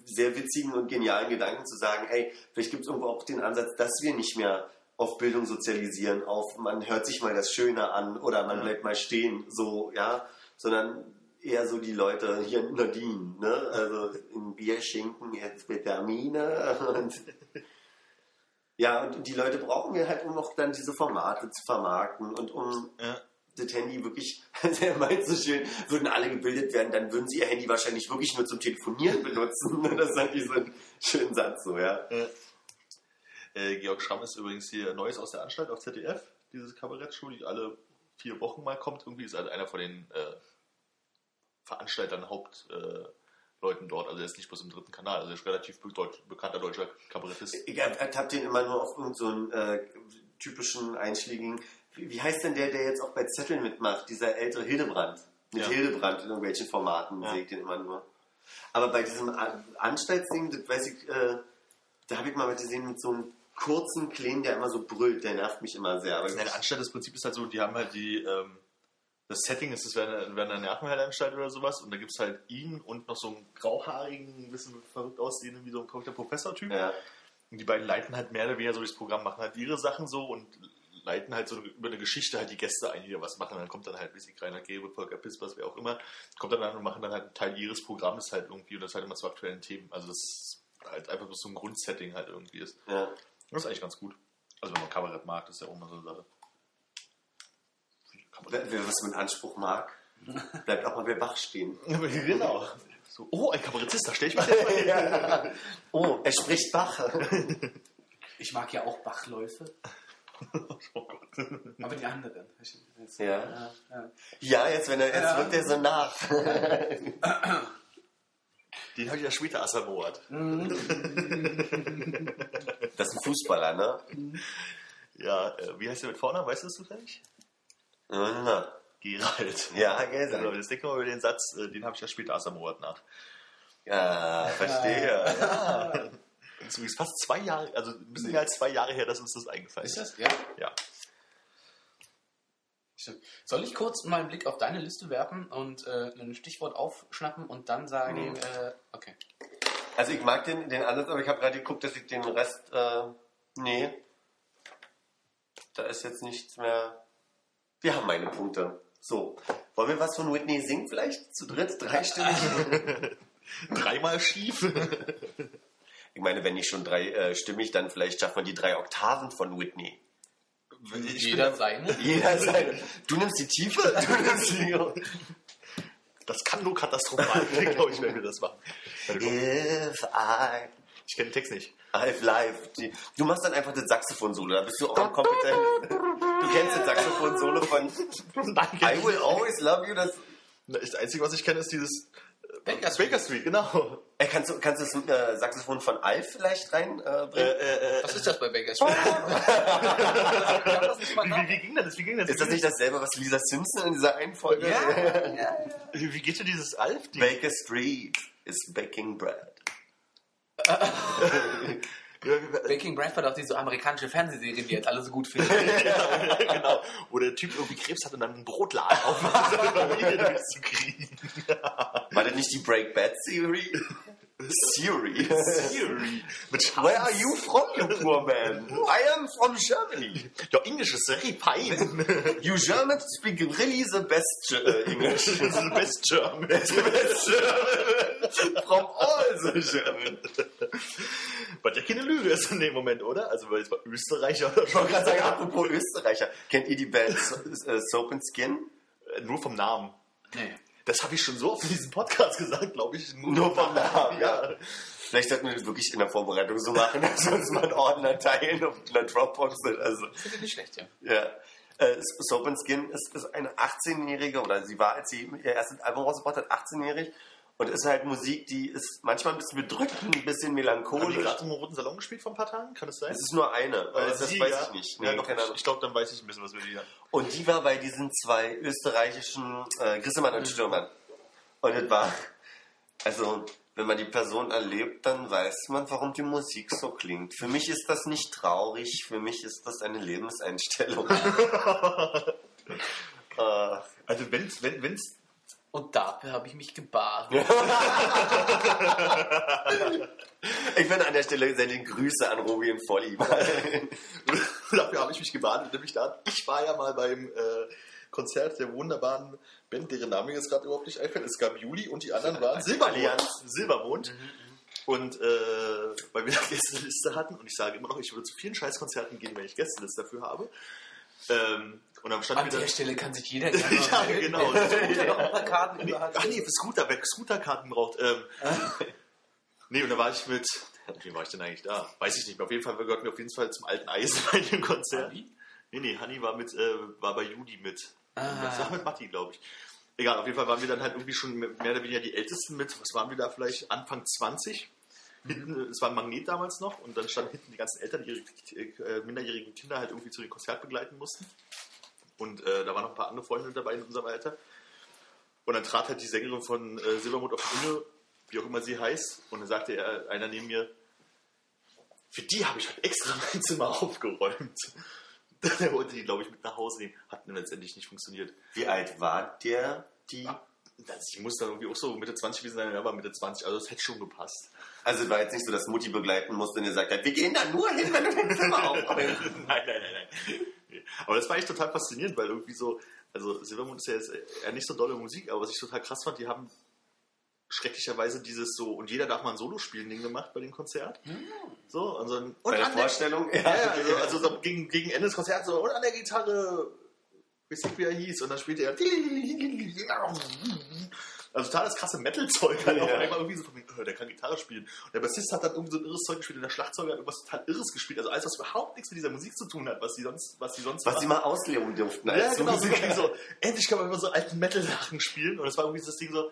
sehr witzigen und genialen Gedanken zu sagen, ey, vielleicht gibt es irgendwo auch den Ansatz, dass wir nicht mehr auf Bildung sozialisieren, auf man hört sich mal das Schöne an oder man Ja. bleibt mal stehen, so, ja, sondern eher so die Leute hier in Nadine, ne? Also im Bierschinken jetzt Vitamine und ja, und die Leute brauchen wir halt, um auch dann diese Formate zu vermarkten und um Ja. das Handy wirklich, der meint so schön, würden alle gebildet werden, dann würden sie ihr Handy wahrscheinlich wirklich nur zum Telefonieren benutzen. Das ist eigentlich so ein schöner Satz, so, ja. Äh, Georg Schramm ist übrigens hier Neues aus der Anstalt auf ZDF, dieses Kabarettshow, die alle vier Wochen mal kommt. Irgendwie ist halt einer von den äh, Veranstaltern, Hauptleuten äh, Leuten dort. Also er ist nicht bloß im dritten Kanal, also er ist relativ deutsch, bekannter deutscher Kabarettist. Ich ertappe den immer nur auf irgendeinen so äh, typischen einschlägigen. Wie, wie heißt denn der, der jetzt auch bei Zetteln mitmacht? Dieser ältere Hildebrand. Mit Ja. Hildebrand in irgendwelchen Formaten Ja. sehe ich den immer nur. Aber bei diesem An- Anstaltsding, das weiß ich, äh, da habe ich mal gesehen mit so einem kurzen Kleinen, der immer so brüllt. Der nervt mich immer sehr. Aber Ja, der Anstalt, das Prinzip ist halt so, die haben halt die, ähm, das Setting ist, es wäre eine, Nervenheilanstalt oder sowas und da gibt es halt ihn und noch so einen grauhaarigen, ein bisschen verrückt aussehenden, wie so ein verrückter Professor-Typ. ja. Und die beiden leiten halt mehr oder weniger so das Programm, machen halt ihre Sachen so und leiten halt so über eine Geschichte halt die Gäste ein, die da was machen. Dann kommt dann halt, wie sie Rainer Gebe, Volker Pispers, wer auch immer, kommt dann an und machen dann halt einen Teil ihres Programmes halt irgendwie und das halt immer zu aktuellen Themen. Also das ist halt einfach so ein Grundsetting halt irgendwie ist. ja. Das ist eigentlich ganz gut. Also wenn man Kabarett mag, ist ja auch immer so eine Sache. Wer, was mit Anspruch mag, bleibt auch mal bei Bach stehen. genau. So, oh, ein Kabarettist, da stelle ich mich jetzt hin. ja. Oh, er spricht Bach. Ich mag ja auch Bachläufe, Oh Gott. aber die anderen. Ja. Ja, ja. Ja, jetzt, wenn er, jetzt Ja. wirkt er so nach. Den habe ich ja später assermoat. Das ist ein Fußballer, ne? Ja, äh, wie heißt der mit Vornamen? Weißt du das zufällig? Ja, Gerald. ja Also, sein. jetzt denk mal über den Satz, äh, den habe ich ja später assermoat nach. Ja, verstehe. Das ist übrigens fast zwei Jahre, also ein bisschen mehr als zwei Jahre her, dass uns das eingefallen Ist ist. das? Ja. Ja. Soll ich kurz mal einen Blick auf deine Liste werfen und äh, ein Stichwort aufschnappen und dann sagen, Mhm. äh, okay. Also ich mag den, den Ansatz, aber ich habe gerade geguckt, dass ich den Rest äh, Nee. Da ist jetzt nichts mehr. Wir haben meine Punkte. So. Wollen wir was von Whitney singen vielleicht? Zu dritt? Dreistimmig? Dreimal schief. ich meine, wenn nicht schon dreistimmig, dann vielleicht schafft man die drei Oktaven von Whitney. Ich Jeder seine. Jeder seine. Du nimmst die Tiefe, du nimmst die. das kann nur katastrophal werden, glaube ich, wenn wir das machen. If I Ich kenne den Text nicht. I've. Die- Du machst dann einfach das Saxophon-Solo, da bist du auch kompetent. Du kennst das Saxophon-Solo von I will always love you. Das, Das Einzige, was ich kenne, ist dieses Baker Street. Baker Street, genau. äh, kannst, du, kannst du das äh, Saxophon von Alf vielleicht reinbringen? Äh, Äh, äh, Was ist das bei Baker Street? wie, wie ging das? Wie ging das? ist das nicht dasselbe, was Lisa Simpson in dieser einen Folge? Wie, wie geht denn dieses Alf? Die, Baker Street is baking bread. Baking Bread war doch diese amerikanische Fernsehserie, die jetzt alle so gut finden. genau. Wo der Typ irgendwie Krebs hat und dann einen Brotladen aufmacht, um seine Familie durchzukriegen. War das nicht die Break Bad Theory? Theory. Mit Where are you from, you poor man? I am from Germany. Your English is very fine. You Germans speak really the best uh, English. The best German. the best German from all the German. Was ja keine Lüge ist in dem Moment, oder? Also, weil es war Österreicher oder Ich wollte gerade sagen, apropos Österreicher. Kennt ihr die Band so äh, Soap and Skin? Nur vom Namen. Nee. Das habe ich schon so oft in diesem Podcast gesagt, glaube ich. Nur vom Namen, ja. Vielleicht sollten wir das wirklich in der Vorbereitung so machen, dass wir uns mal einen Ordner teilen auf einer Dropbox. Also, Finde ich nicht schlecht, ja. ja. Äh, Soap and Skin ist, ist eine 18-Jährige, oder sie war, als sie ihr erstes Album rausgebracht hat, 18-jährig. Und ist halt Musik, die ist manchmal ein bisschen bedrückend, ein bisschen Haben die melancholisch. gerade im Roten Salon gespielt vor ein paar Tagen? Kann das sein? Es ist nur eine, aber das Sie, weiß ja. ich nicht. Ja, Nee, doch, keine Ahnung. ich glaube, dann weiß ich ein bisschen, was wir wieder. Und die war bei diesen zwei österreichischen äh, Grissemann und Stürmern. Und es war, also, wenn man die Person erlebt, dann weiß man, warum die Musik so klingt. Für mich ist das nicht traurig, für mich ist das eine Lebenseinstellung. äh, Also, wenn's, wenn es Und dafür habe ich mich gebadet. ich bin an der Stelle sende Grüße an Robi und Volli. Dafür habe ich mich gebadet, nämlich da. Ich war ja mal beim äh, Konzert der wunderbaren Band, deren Name mir jetzt gerade überhaupt nicht einfällt. Es gab Juli und die anderen waren Silbermond. Silbermond. Und äh, weil wir da Gästeliste hatten, und ich sage immer noch, ich würde zu vielen Scheißkonzerten gehen, wenn ich Gästeliste dafür habe. Ähm, und dann stand An der Stelle kann sich jeder gerne Ja, genau. Wer noch ein paar Karten Nee, ach nee, für Scooter, wer Scooterkarten braucht. Ähm, nee, und da war ich mit. Wie war ich denn eigentlich da? Weiß ich nicht mehr. Auf jeden Fall, wir gehörten auf jeden Fall zum alten Eisen bei dem Konzert. Hanni? Nee, nee, Hanni war, mit, äh, war bei Juli mit. Ah. Das war mit Matti, glaube ich. Egal, auf jeden Fall waren wir dann halt irgendwie schon mehr oder weniger die Ältesten mit. Was waren wir da vielleicht? Anfang 20. Hinten, es war ein Magnet damals noch und dann standen hinten die ganzen Eltern, die ihre äh, minderjährigen Kinder halt irgendwie zu dem Konzert begleiten mussten. Und äh, da waren noch ein paar andere Freunde dabei in unserem Alter. Und dann trat halt die Sängerin von äh, Silbermond auf die Bühne, wie auch immer sie heißt, und dann sagte er, einer neben mir, für die habe ich halt extra mein Zimmer aufgeräumt. Der wollte die, glaube ich, mit nach Hause nehmen. Hat dann letztendlich nicht funktioniert. Wie alt war der, die? Sie muss dann irgendwie auch so Mitte 20 gewesen sein, er war Mitte 20, also das hätte schon gepasst. Also es war jetzt nicht so, dass Mutti begleiten musste und ihr sagt, hat, wir gehen da nur hin, wenn du dein Zimmer aufräumst. nein, nein, nein, nein. Aber das war echt total faszinierend, weil irgendwie so, also Silbermond ist ja jetzt eher nicht so dolle Musik, aber was ich total krass fand, die haben schrecklicherweise dieses so, und jeder darf mal ein Solo spielen Ding gemacht bei dem Konzert. So, und so ein, und Bei der an der- Vorstellung? Ja, ja, also, also so gegen, gegen Ende des Konzerts so, und an der Gitarre, weiß nicht, wie er hieß, und dann spielte er. Also total das krasse Metal-Zeug halt Ja. auf einmal irgendwie so von mir, oh, der kann Gitarre spielen. Und der Bassist hat dann irgendwie so ein irres Zeug gespielt und der Schlagzeuger hat irgendwas total irres gespielt. Also alles, was überhaupt nichts mit dieser Musik zu tun hat, was die sonst, was die sonst Was sie mal ausleben durften Ja, genau, so, Musiker. so, endlich kann man immer so alten Metal-Sachen spielen. Und es war irgendwie so das Ding so,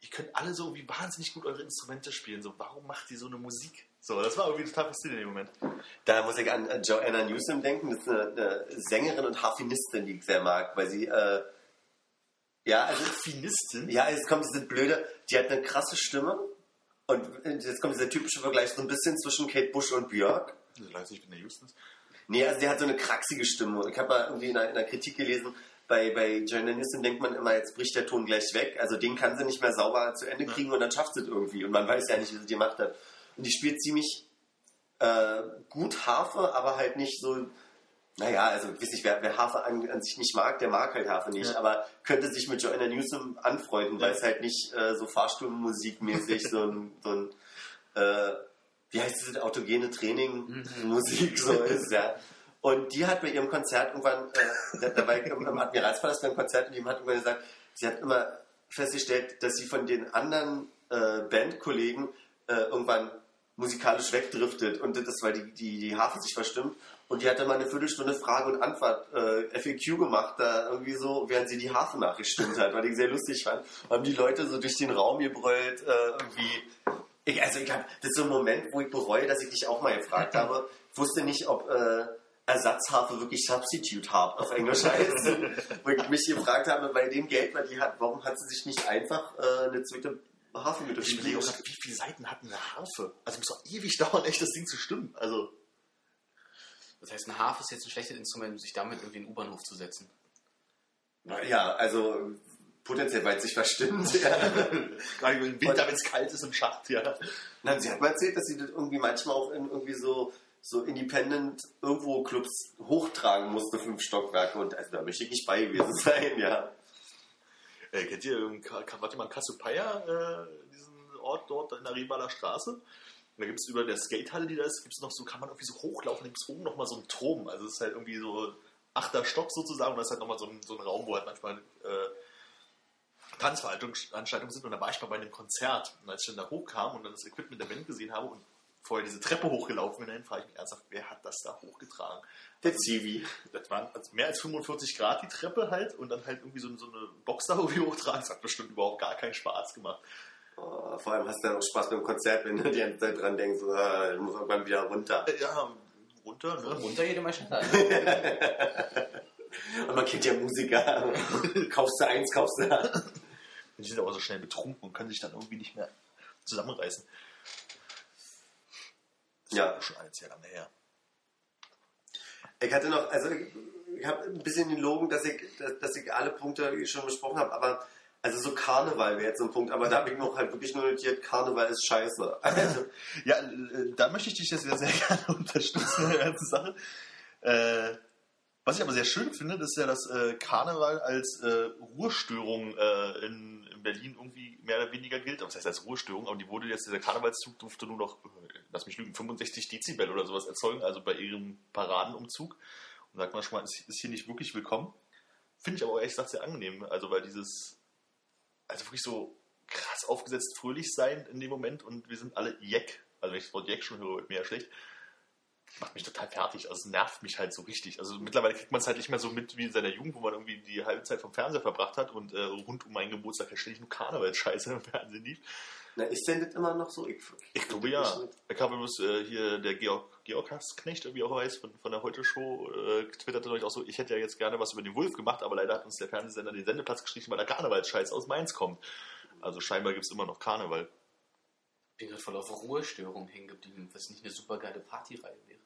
ihr könnt alle so irgendwie wahnsinnig gut eure Instrumente spielen. So, warum macht ihr so eine Musik? So, das war irgendwie total faszinierend in dem Moment. Da muss ich an äh, Joanna Newsom denken. Das ist eine, eine Sängerin und Harfenistin, die ich sehr mag, weil sie, äh, ja, also, Finistin? ja, jetzt kommt diese blöde, die hat eine krasse Stimme. Und jetzt kommt dieser typische Vergleich so ein bisschen zwischen Kate Bush und Björk. Leipzig, ich bin der Houstons. Nee, also die hat so eine kraxige Stimme. Ich habe mal irgendwie in einer, in einer Kritik gelesen, bei, bei Newsom denkt man immer, jetzt bricht der Ton gleich weg. Also den kann sie nicht mehr sauber zu Ende kriegen und dann schafft sie es irgendwie. Und man weiß ja nicht, wie sie die gemacht hat. Und die spielt ziemlich äh, gut Hafer, aber halt nicht so. Naja, also ich weiß nicht, wer, wer Hafer an, an sich nicht mag, der mag halt Hafer nicht, Ja. aber könnte sich mit Joanna Newsom anfreunden, weil Ja. es halt nicht äh, so Fahrstuhlmusikmäßig so ein, so ein äh, wie heißt es, autogene Training Musik so ist, ja. Und die hat bei ihrem Konzert irgendwann, äh, da- dabei im, im Admiralspalast beim Konzert, und die hat irgendwann gesagt, sie hat immer festgestellt, dass sie von den anderen äh, Bandkollegen äh, irgendwann musikalisch wegdriftet und das, weil die, die, die Harfe sich verstimmt. Und die hat dann mal eine Viertelstunde Frage und Antwort äh, FAQ gemacht, da irgendwie so, während sie die Harfe nachgestimmt hat, weil ich sehr lustig fand. Haben die Leute so durch den Raum gebrüllt, äh, irgendwie. Ich, also ich hab, das ist so ein Moment, wo ich bereue, dass ich dich auch mal gefragt habe. Ich wusste nicht, ob äh, Ersatzharfe wirklich Substitute Harp auf Englisch heißt. wo ich mich gefragt habe, bei dem Geld, was die hat, warum hat sie sich nicht einfach äh, eine zweite Harfe mit Ich überlege auch wie viele Seiten hat eine Harfe? Also muss doch ewig dauern, echt das Ding zu stimmen. Also, Das heißt, ein Harf ist jetzt ein schlechtes Instrument, um sich damit irgendwie in den U-Bahnhof zu setzen. Ja, also potenziell, weil es sich verstimmt. Ja. gerade im Winter, wenn es kalt ist im Schacht, ja. Nein, sie hat mal erzählt, dass sie das irgendwie manchmal auch in irgendwie so, so Independent irgendwo Clubs hochtragen musste, fünf Stockwerke. Und also da möchte ich nicht bei gewesen sein, ja. Äh, kennt ihr, ähm, warte mal, Cassiopeia, äh, diesen Ort dort in der Rebaler Straße? Und da gibt es über der Skatehalle, die da ist, gibt es noch so, kann man irgendwie so hochlaufen, da gibt es oben nochmal so einen Turm. Also es ist halt irgendwie so achter Stock sozusagen und da ist halt nochmal so ein, so ein Raum, wo halt manchmal äh, Tanzveranstaltungen sind und da war ich mal bei einem Konzert und als ich dann da hochkam und dann das Equipment der Band gesehen habe und vorher diese Treppe hochgelaufen bin, dahin frage ich mich ernsthaft, wer hat das da hochgetragen? Der Zivi. Das waren also mehr als 45 Grad die Treppe halt und dann halt irgendwie so, so eine Box da irgendwie hochtragen. Das hat bestimmt überhaupt gar keinen Spaß gemacht. Oh, vor allem hast du dann auch Spaß beim Konzert, wenn du die ganze Zeit dran denkst, so, ah, ich muss irgendwann wieder runter. Äh, Ja, runter, ne? Runter jede mal schneller. Und man kennt ja Musiker. kaufst du eins, kaufst du. Die sind aber so schnell betrunken und können sich dann irgendwie nicht mehr zusammenreißen. Das Ja. ist schon alles sehr lange her. Ich hatte noch, also ich, ich habe ein bisschen den Logen, dass ich, dass, dass ich alle Punkte schon besprochen habe, aber also so Karneval wäre jetzt so ein Punkt, aber da habe ich noch halt wirklich nur notiert, Karneval ist scheiße. Also, Ja, äh, da möchte ich dich jetzt sehr, sehr gerne unterstützen der ganzen Sache. Äh, was ich aber sehr schön finde, ist ja, dass äh, Karneval als äh, Ruhestörung äh, in, in Berlin irgendwie mehr oder weniger gilt. Das heißt als Ruhestörung, aber die wurde jetzt, dieser Karnevalszug durfte nur noch, äh, lass mich lügen, 65 Dezibel oder sowas erzeugen, also bei ihrem Paradenumzug. Und sagt man schon mal, ist, ist hier nicht wirklich willkommen. Finde ich aber auch ehrlich gesagt sehr angenehm. Also weil dieses, also wirklich so krass aufgesetzt fröhlich sein in dem Moment und wir sind alle Jeck. Also wenn ich das Wort Jeck schon höre, wird mir ja schlecht. Macht mich total fertig. Also es nervt mich halt so richtig. Also mittlerweile kriegt man es halt nicht mehr so mit wie in seiner Jugend, wo man irgendwie die halbe Zeit vom Fernseher verbracht hat und äh, rund um meinen Geburtstag ständig nur Karnevalsscheiße im Fernsehen lief. na, ist denn das immer noch so? Ich, Ich glaube ja. Ich habe übrigens äh, hier der Georg, Georg Hassknecht, wie auch heißt, von, von der Heute-Show, äh, twitterte neulich auch so, ich hätte ja jetzt gerne was über den Wolf gemacht, aber leider hat uns der Fernsehsender den Sendeplatz gestrichen, weil der Karnevalsscheiß aus Mainz kommt. Also scheinbar gibt es immer noch Karneval. Ich bin gerade voll auf Ruhestörung hängen geblieben, was nicht eine super geile Partyreihe wäre.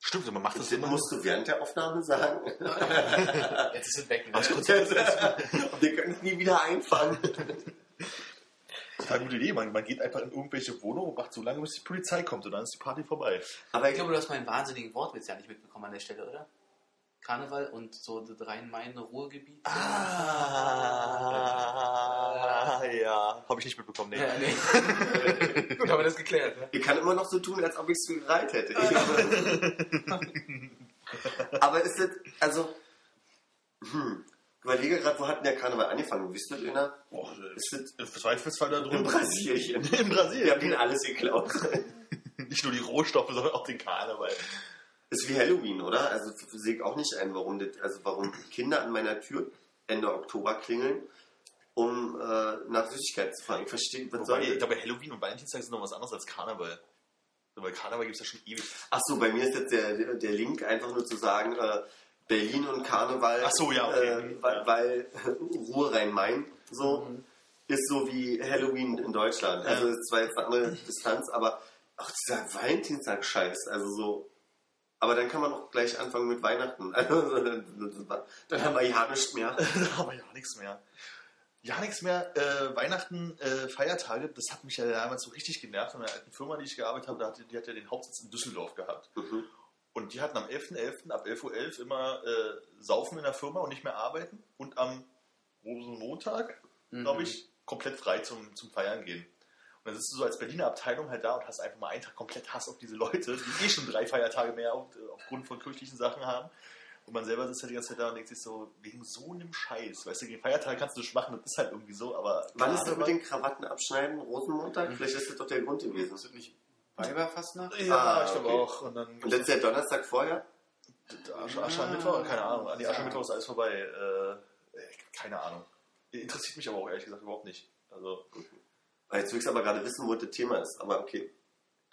Stimmt, man macht das Das immer. musst du während der Aufnahme sagen. Jetzt ist es weg. Was kurz- Und wir können es nie wieder einfangen. Total gute Idee. Man, man geht einfach in irgendwelche Wohnungen und macht so lange, bis die Polizei kommt und dann ist die Party vorbei. Aber Ich ich glaube, du hast meinen wahnsinnigen Wortwitz ja nicht mitbekommen an der Stelle, oder? Karneval und so das Rhein-Main-Ruhrgebiet. Ah, ja. Habe ich nicht mitbekommen, nee. Ja, nee. Gut, haben wir das geklärt, ne? Ich kann immer noch so tun, als ob ich es gereiht hätte. Aber ist das, also, hm, ich überlege gerade, wo hat denn der Karneval angefangen? Wisst ihr, Öner? Boah, Ist das im Zweifelsfall da in drüben. Brasilien? In Wir haben Brasilien. denen alles geklaut. Nicht nur die Rohstoffe, sondern auch den Karneval. Ist wie Halloween, oder? Also sehe ich auch nicht ein, warum das, also warum Kinder an meiner Tür Ende Oktober klingeln, um äh, nach Süßigkeiten zu fragen. Ich verstehe, was Wobei, soll ich glaube, Halloween und Valentinstag sind noch was anderes als Karneval. Weil Karneval gibt es ja schon ewig. Ach so, bei mir ist jetzt der, der, Link einfach nur zu sagen, äh, Berlin und Karneval, Ach so, ja, okay. äh, weil, Ja. weil Ruhe Rhein-Main so Mhm. ist so wie Halloween in Deutschland. Also es ist zwar jetzt eine andere Distanz, aber auch dieser Valentinstag-Scheiß, also so. Aber dann kann man auch gleich anfangen mit Weihnachten. Also, dann, dann haben wir ja nichts mehr. da haben wir ja nichts mehr. Ja, nichts mehr. Äh, Weihnachten, äh, Feiertage, das hat mich ja damals so richtig genervt von der alten Firma, die ich gearbeitet habe. Da hatte, die hat ja den Hauptsitz in Düsseldorf gehabt. Mhm. Und die hatten am 11.11. ab 11.11 Uhr immer äh, Saufen in der Firma und nicht mehr arbeiten. Und am Rosenmontag, Mhm. glaube ich, komplett frei zum, zum Feiern gehen. Dann sitzt du so als Berliner Abteilung halt da und hast einfach mal einen Tag komplett Hass auf diese Leute, die eh schon drei Feiertage mehr auf, aufgrund von kirchlichen Sachen haben. Und man selber sitzt halt die ganze Zeit da und denkt sich so, wegen so einem Scheiß. Weißt du, gegen Feiertage kannst du das machen, das ist halt irgendwie so, aber. Wann ist das mit den Krawatten abschneiden? Rosenmontag? Vielleicht ist das doch der Grund gewesen. Ist das nicht Weiberfastnacht? Ja, Ah, ich glaube okay. auch. Und dann Und der Donnerstag vorher? Asche, Asche am Mittwoch, keine Ahnung. An die Asche am Mittwoch ist alles vorbei. Äh, keine Ahnung. Interessiert mich aber auch ehrlich gesagt überhaupt nicht. Also, Weil Jetzt will ich aber gerade wissen, wo das Thema ist. Aber okay.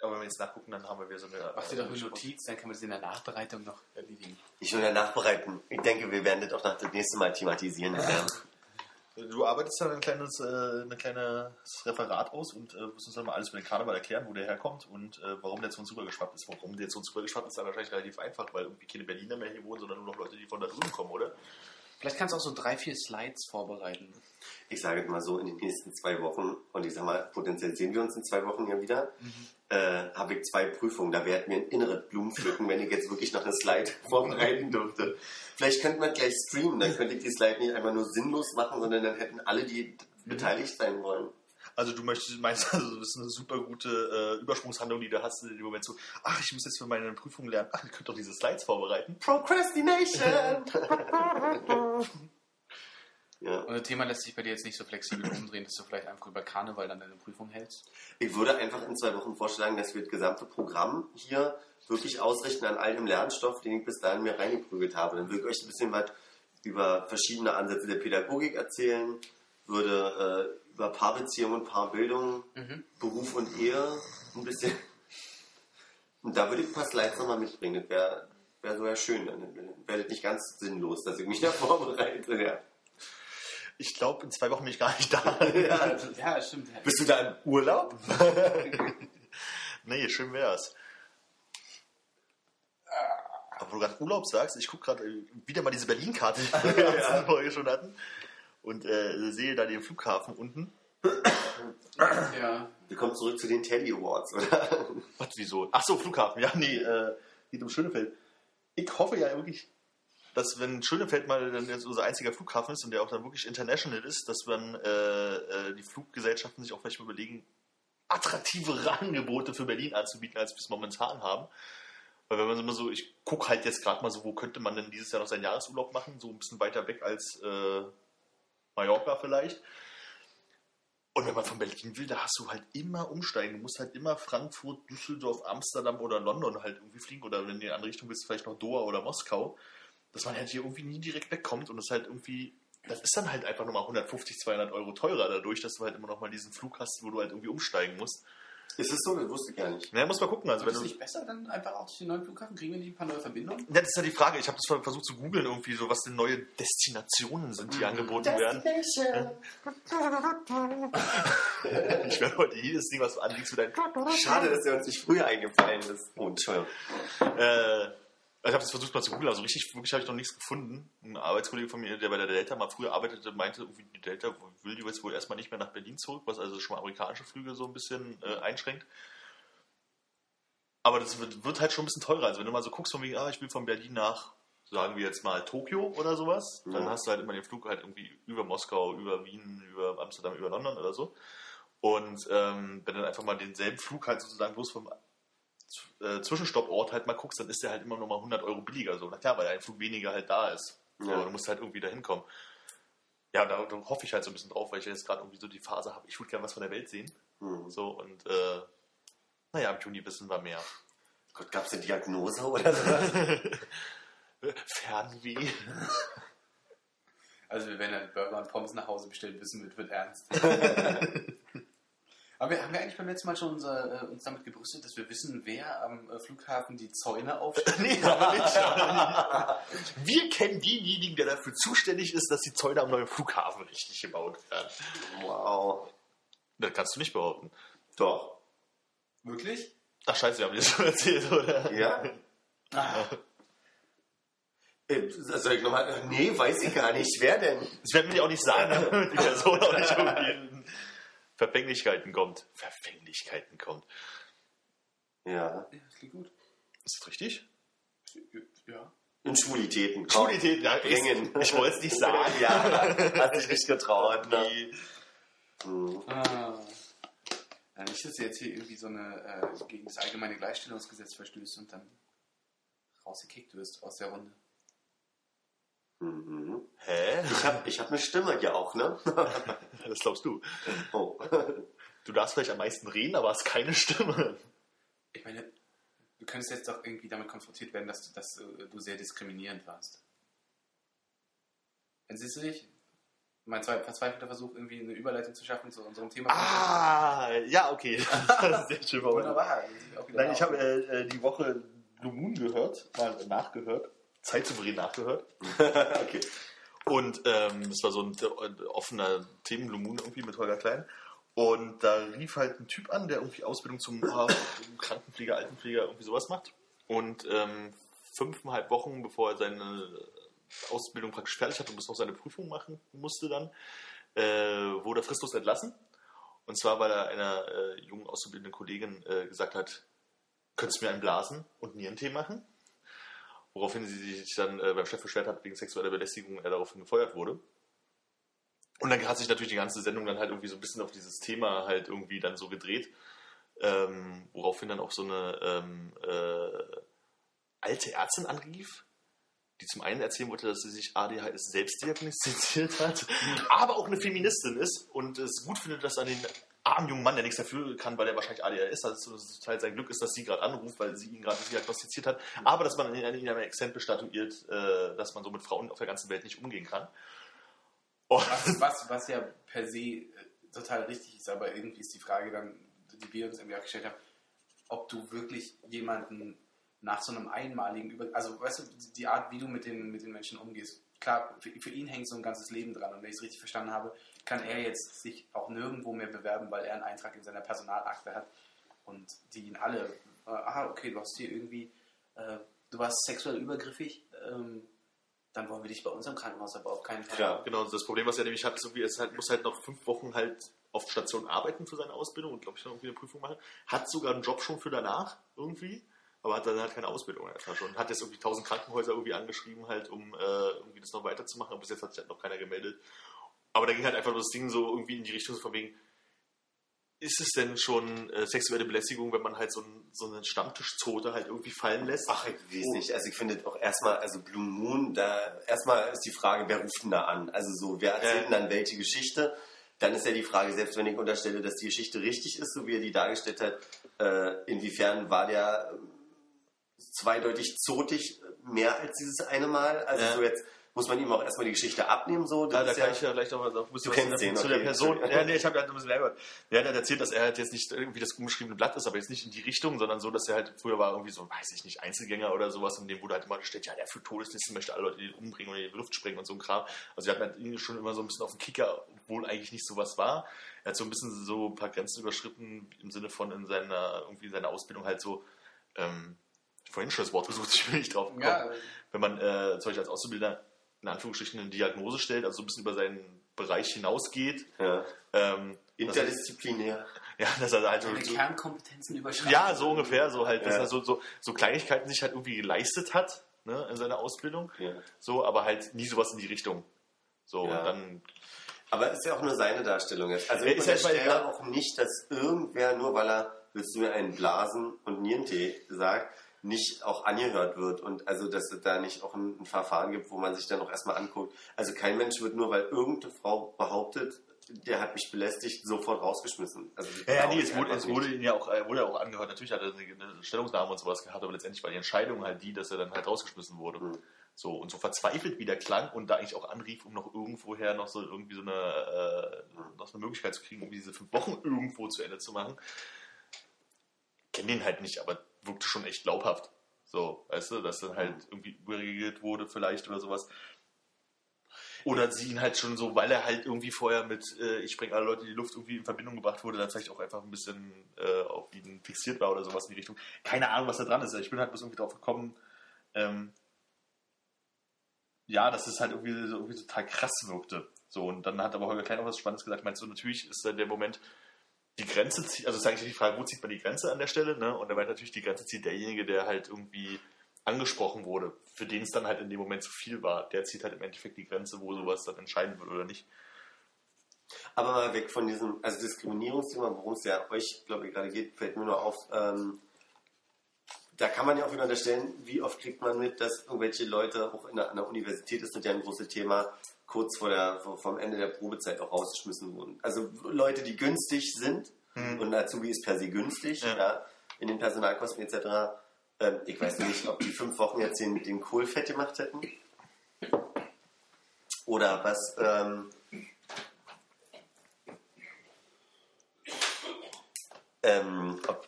aber wenn wir jetzt nachgucken, dann haben wir wieder so eine. Mach dir doch eine Notiz, dann kann man das in der Nachbereitung noch erledigen. Ich will ja nachbereiten. Ich denke, wir werden das auch noch das nächste Mal thematisieren. Ja. Du arbeitest dann ein kleines, äh, ein kleines Referat aus und äh, wirst uns dann mal alles über den Karneval erklären, wo der herkommt und äh, warum der zu uns rübergeschwappt ist. Warum der zu uns rübergeschwappt ist, dann wahrscheinlich relativ einfach, weil irgendwie keine Berliner mehr hier wohnen, sondern nur noch Leute, die von da drüben kommen, oder? Vielleicht kannst du auch so drei, vier Slides vorbereiten. Ich sage mal so, in den nächsten zwei Wochen, und ich sage mal, potenziell sehen wir uns in zwei Wochen ja wieder, äh, habe ich zwei Prüfungen. Da wäre mir ein inneres Blumenpflücken, wenn ich jetzt wirklich noch eine Slide vorbereiten dürfte. Vielleicht könnte man gleich streamen, dann könnte ich die Slide nicht einfach nur sinnlos machen, sondern dann hätten alle, die beteiligt sein wollen. Also du möchtest, meinst also, das ist eine super gute äh, Übersprungshandlung, die du hast in dem Moment so, ach, ich muss jetzt für meine Prüfung lernen, ach, ich könnte doch diese Slides vorbereiten. Procrastination! ja. Und das Thema lässt sich bei dir jetzt nicht so flexibel umdrehen, dass du vielleicht einfach über Karneval dann deine Prüfung hältst. Ich würde einfach in zwei Wochen vorschlagen, dass wir das gesamte Programm hier wirklich ausrichten an all dem Lernstoff, den ich bis dahin mir reingeprügelt habe. Dann würde ich euch ein bisschen was über verschiedene Ansätze der Pädagogik erzählen, würde äh, über Paarbeziehungen und Paarbildung, Beruf und Ehe ein bisschen. Und da würde ich ein paar Slides nochmal mitbringen. Das wäre wär so ja schön. Dann wäre das nicht ganz sinnlos, dass ich mich da vorbereite. Ja. Ich glaube, in zwei Wochen bin ich gar nicht da. Ja. Ja, stimmt. Bist du da im Urlaub? nee, schön wär's. Aber wo du gerade Urlaub sagst, ich gucke gerade äh, wieder mal diese Berlin-Karte, die wir in der letzten Folge schon hatten. Und äh, sehe da den Flughafen unten. Ja. Wir kommen zurück zu den Teddy Awards, oder? Was, wieso? Ach so, Flughafen. Ja, nee, äh, geht um Schönefeld. Ich hoffe ja wirklich, dass wenn Schönefeld mal dann jetzt unser einziger Flughafen ist und der auch dann wirklich international ist, dass man äh, äh, die Fluggesellschaften sich auch vielleicht mal überlegen, attraktivere Angebote für Berlin anzubieten, als wir es momentan haben. Weil wenn man immer so, ich gucke halt jetzt gerade mal so, wo könnte man denn dieses Jahr noch seinen Jahresurlaub machen, so ein bisschen weiter weg als äh, Mallorca vielleicht. Und wenn man von Berlin will, da hast du halt immer umsteigen. Du musst halt immer Frankfurt, Düsseldorf, Amsterdam oder London halt irgendwie fliegen. Oder wenn du in die andere Richtung willst, vielleicht noch Doha oder Moskau. Dass man halt hier irgendwie nie direkt wegkommt und das halt irgendwie, das ist dann halt einfach nochmal 150, 200 Euro teurer dadurch, dass du halt immer noch mal diesen Flug hast, wo du halt irgendwie umsteigen musst. Ist es so? Das wusste ich gar nicht. Naja, muss man gucken. Also Ist wenn es du, nicht besser, dann einfach auch durch den neuen Flughafen? Kriegen wir nicht ein paar neue Verbindungen? Ja, das ist ja die Frage. Ich habe das versucht zu googeln, irgendwie so, was denn neue Destinationen sind, die angeboten werden. Ich werde heute jedes Ding, was du anliegst, für dein. Schade, dass er uns nicht früher eingefallen ist. Oh, Entschuldigung. Äh, ich habe das versucht mal zu googeln, also richtig, wirklich habe ich noch nichts gefunden. Ein Arbeitskollege von mir, der bei der Delta mal früher arbeitete, meinte, irgendwie die Delta will die jetzt wohl erstmal nicht mehr nach Berlin zurück, was also schon mal amerikanische Flüge so ein bisschen äh, einschränkt. Aber das wird, wird halt schon ein bisschen teurer. Also wenn du mal so guckst, von wegen, ah, ich will von Berlin nach, sagen wir jetzt mal Tokio oder sowas, dann Ja. hast du halt immer den Flug halt irgendwie über Moskau, über Wien, über Amsterdam, über London oder so. Und ähm, wenn du dann einfach mal denselben Flug halt sozusagen bloß vom äh, Zwischenstopport halt mal guckst, dann ist der halt immer noch mal 100 Euro billiger. So. Na klar, weil ein Flug weniger halt da ist. So, Ja. du musst halt irgendwie da hinkommen. Ja, da, da hoffe ich halt so ein bisschen drauf, weil ich jetzt gerade irgendwie so die Phase habe, ich würde gerne was von der Welt sehen. Hm. So und äh, naja, im Juni wissen wir mehr. Gott, gab es eine Diagnose oder so? Fernweh. Also wenn er Burger und Pommes nach Hause bestellt, wissen wir, es wird ernst. Aber wir, haben wir eigentlich beim letzten Mal schon unser, äh, uns damit gebrüstet, dass wir wissen, wer am äh, Flughafen die Zäune aufstellt? nee, aber nicht. Wir kennen denjenigen, der dafür zuständig ist, dass die Zäune am neuen Flughafen richtig gebaut werden. Wow. Das kannst du nicht behaupten. Doch. Wirklich? Ach scheiße, wir haben dir das schon erzählt, oder? Ja? Ah, Soll ich nochmal? Nee, weiß ich gar nicht. Wer denn? Das werden wir dir auch nicht sagen, damit die Person auch nicht irgendwie Verfänglichkeiten kommt. Verfänglichkeiten kommt. Ja. Ja, das klingt gut. Ist das richtig? Ja. In Schwulitäten. Schwulität, ja, Bringen. Ich, ich wollte es nicht sagen. Ja, hast dich nicht getraut. Ne? Hm. Ah. Ja, nicht, dass er jetzt hier irgendwie so eine äh, gegen das allgemeine Gleichstellungsgesetz verstößt und dann rausgekickt wirst aus der Runde. Mhm. Hä? Ich habe ich hab eine Stimme ja auch, ne? Das glaubst du. Oh. Du darfst vielleicht am meisten reden, aber hast keine Stimme. Ich meine, du könntest jetzt doch irgendwie damit konfrontiert werden, dass du, dass du sehr diskriminierend warst. Siehst du dich? Mein zwei- verzweifelter Versuch, irgendwie eine Überleitung zu schaffen zu unserem Thema. Ah, ja, okay. Sehr schön. Wunderbar. Nein, ich habe äh, äh, die Woche Blue Moon gehört, mal nachgehört, zeitsouverän nachgehört. okay. Und ähm, das war so ein äh, offener Themen Blue Moon irgendwie mit Holger Klein. Und da rief halt ein Typ an, der irgendwie Ausbildung zum Krankenpfleger, Altenpfleger, irgendwie sowas macht. Und ähm, fünfeinhalb Wochen, bevor er seine Ausbildung praktisch fertig hat und bis noch seine Prüfung machen musste dann, äh, wurde er fristlos entlassen. Und zwar, weil er einer äh, jungen auszubildenden Kollegin äh, gesagt hat, könntest du mir einen blasen und Nierentee machen? Woraufhin sie sich dann äh, beim Chef beschwert hat, wegen sexueller Belästigung, er daraufhin gefeuert wurde. Und dann hat sich natürlich die ganze Sendung dann halt irgendwie so ein bisschen auf dieses Thema halt irgendwie dann so gedreht, ähm, woraufhin dann auch so eine ähm, äh, alte Ärztin anrief, die zum einen erzählen wollte, dass sie sich ADHS selbst diagnostiziert hat, aber auch eine Feministin ist und es gut findet, dass an den armen jungen Mann, der nichts dafür kann, weil er wahrscheinlich ADHS hat, dass es total sein Glück ist, dass sie gerade anruft, weil sie ihn gerade diagnostiziert hat, aber dass man in in einem Exempel statuiert, äh, dass man so mit Frauen auf der ganzen Welt nicht umgehen kann. Oh, Was, was, was ja per se äh, total richtig ist, aber irgendwie ist die Frage dann, die wir uns irgendwie auch gestellt haben, ob du wirklich jemanden nach so einem einmaligen Über... Also, weißt du, die Art, wie du mit den, mit den Menschen umgehst. Klar, für, für ihn hängt so ein ganzes Leben dran. Und wenn ich es richtig verstanden habe, kann er jetzt sich auch nirgendwo mehr bewerben, weil er einen Eintrag in seiner Personalakte hat und die ihn alle, äh, aha, okay, du hast hier irgendwie, äh, du warst sexuell übergriffig, ähm, dann wollen wir dich bei uns im Krankenhaus aber auf keinen Fall. Ja. Genau, das Problem, was er nämlich hat, irgendwie, er ist halt, muss halt noch fünf Wochen halt auf Station arbeiten für seine Ausbildung und glaube ich dann irgendwie eine Prüfung machen. Hat sogar einen Job schon für danach irgendwie, aber hat dann halt keine Ausbildung einfach schon. Hat jetzt irgendwie tausend Krankenhäuser irgendwie angeschrieben, halt, um äh, irgendwie das noch weiterzumachen, aber bis jetzt hat sich halt noch keiner gemeldet. Aber da ging halt einfach nur das Ding so irgendwie in die Richtung von wegen, ist es denn schon äh, sexuelle Belästigung, wenn man halt so, ein, so einen Stammtischzote halt irgendwie fallen lässt? Ach, ich weiß nicht. Also ich finde auch erstmal, also Blue Moon, da erstmal ist die Frage, wer ruft denn da an? Also so, wer erzählt denn dann welche Geschichte? Dann ist ja die Frage, selbst wenn ich unterstelle, dass die Geschichte richtig ist, so wie er die dargestellt hat, äh, inwiefern war der äh, zweideutig zotig mehr als dieses eine Mal? Also so jetzt muss man ihm auch erstmal die Geschichte abnehmen, so. Ja, da kann ich ja gleich noch was auf Du kennst den, zu der. Person. Ja, nee, ich habe halt ein bisschen mehr gehört. Der hat halt erzählt, dass er halt jetzt nicht irgendwie das umgeschriebene Blatt ist, aber jetzt nicht in die Richtung, sondern so, dass er halt früher war irgendwie so, weiß ich nicht, Einzelgänger oder sowas und dem wurde halt immer gestellt, ja, der für Todeslisten möchte alle Leute umbringen und in die Luft sprengen und so ein Kram. Also er hat halt ihn schon immer so ein bisschen auf den Kicker, obwohl eigentlich nicht sowas war. Er hat so ein bisschen so ein paar Grenzen überschritten im Sinne von in seiner, irgendwie in seiner Ausbildung halt so, ähm, vorhin schon das Wort gesucht, ich bin nicht drauf gekommen Ja, wenn man äh, zum Beispiel als Auszubildender in Anführungsstrichen eine Diagnose stellt, also so ein bisschen über seinen Bereich hinausgeht. Ja. Ähm, er, Interdisziplinär. ja, dass er halt deine so, Kernkompetenzen überschreiten. ja, so ungefähr, so halt, dass Ja. er so, so, so Kleinigkeiten sich halt irgendwie geleistet hat, ne, in seiner Ausbildung. Ja. So, aber halt nie sowas in die Richtung. So, Ja. und dann, Aber ist ja auch nur seine Darstellung jetzt. Also ich halt unterstelle auch nicht, dass irgendwer, nur weil er, willst du mir einen Blasen und Nierentee sagt, nicht auch angehört wird und also dass es da nicht auch ein, ein Verfahren gibt, wo man sich dann auch erstmal anguckt. Also kein Mensch wird nur, weil irgendeine Frau behauptet, der hat mich belästigt, sofort rausgeschmissen. Also ja, ja, nee, ich es wurde, es wurde ihn ja auch, er wurde ja auch angehört. Natürlich hat er eine, Stellungnahme und sowas gehabt, aber letztendlich war die Entscheidung halt die, dass er dann halt rausgeschmissen wurde. Mhm. So, und so verzweifelt wie der klang und da eigentlich auch anrief, um noch irgendwoher noch so irgendwie so eine, äh, noch so eine Möglichkeit zu kriegen, um diese fünf Wochen irgendwo zu Ende zu machen. Kenn den halt nicht, aber wirkte schon echt glaubhaft. So, weißt du, dass dann halt irgendwie überregelt wurde vielleicht oder sowas. Oder sie ihn halt schon so, weil er halt irgendwie vorher mit äh, Ich spreng alle Leute in die Luft irgendwie in Verbindung gebracht wurde, dann vielleicht auch einfach ein bisschen äh, auf ihn fixiert war oder sowas in die Richtung. Keine Ahnung, was da dran ist. Ich bin halt bloß irgendwie drauf gekommen, ähm, ja, dass es halt irgendwie, so, irgendwie total krass wirkte. So, und dann hat aber Holger Klein auch was Spannendes gesagt, meinst du, natürlich ist dann der Moment, die Grenze zieht, also ist eigentlich die Frage, wo zieht man die Grenze an der Stelle, ne? Und er meint natürlich, die Grenze zieht derjenige, der halt irgendwie angesprochen wurde, für den es dann halt in dem Moment zu viel war. Der zieht halt im Endeffekt die Grenze, wo sowas dann entscheiden wird oder nicht. Aber mal weg von diesem, also Diskriminierungsthema, worum es ja euch, glaube ich, gerade geht, fällt mir nur auf, ähm, da kann man ja auch wieder unterstellen, wie oft kriegt man mit, dass irgendwelche Leute, auch in der, an der Universität ist das ja ein großes Thema, kurz vor der, vor, vom Ende der Probezeit auch rausgeschmissen wurden. Also Leute, die günstig sind, Mhm. und Azubi ist per se günstig, Ja. ja. in den Personalkosten etc. Ähm, ich weiß nicht, ob die fünf Wochen jetzt den, den Kohl fett gemacht hätten. Oder was, ähm, ähm, ob,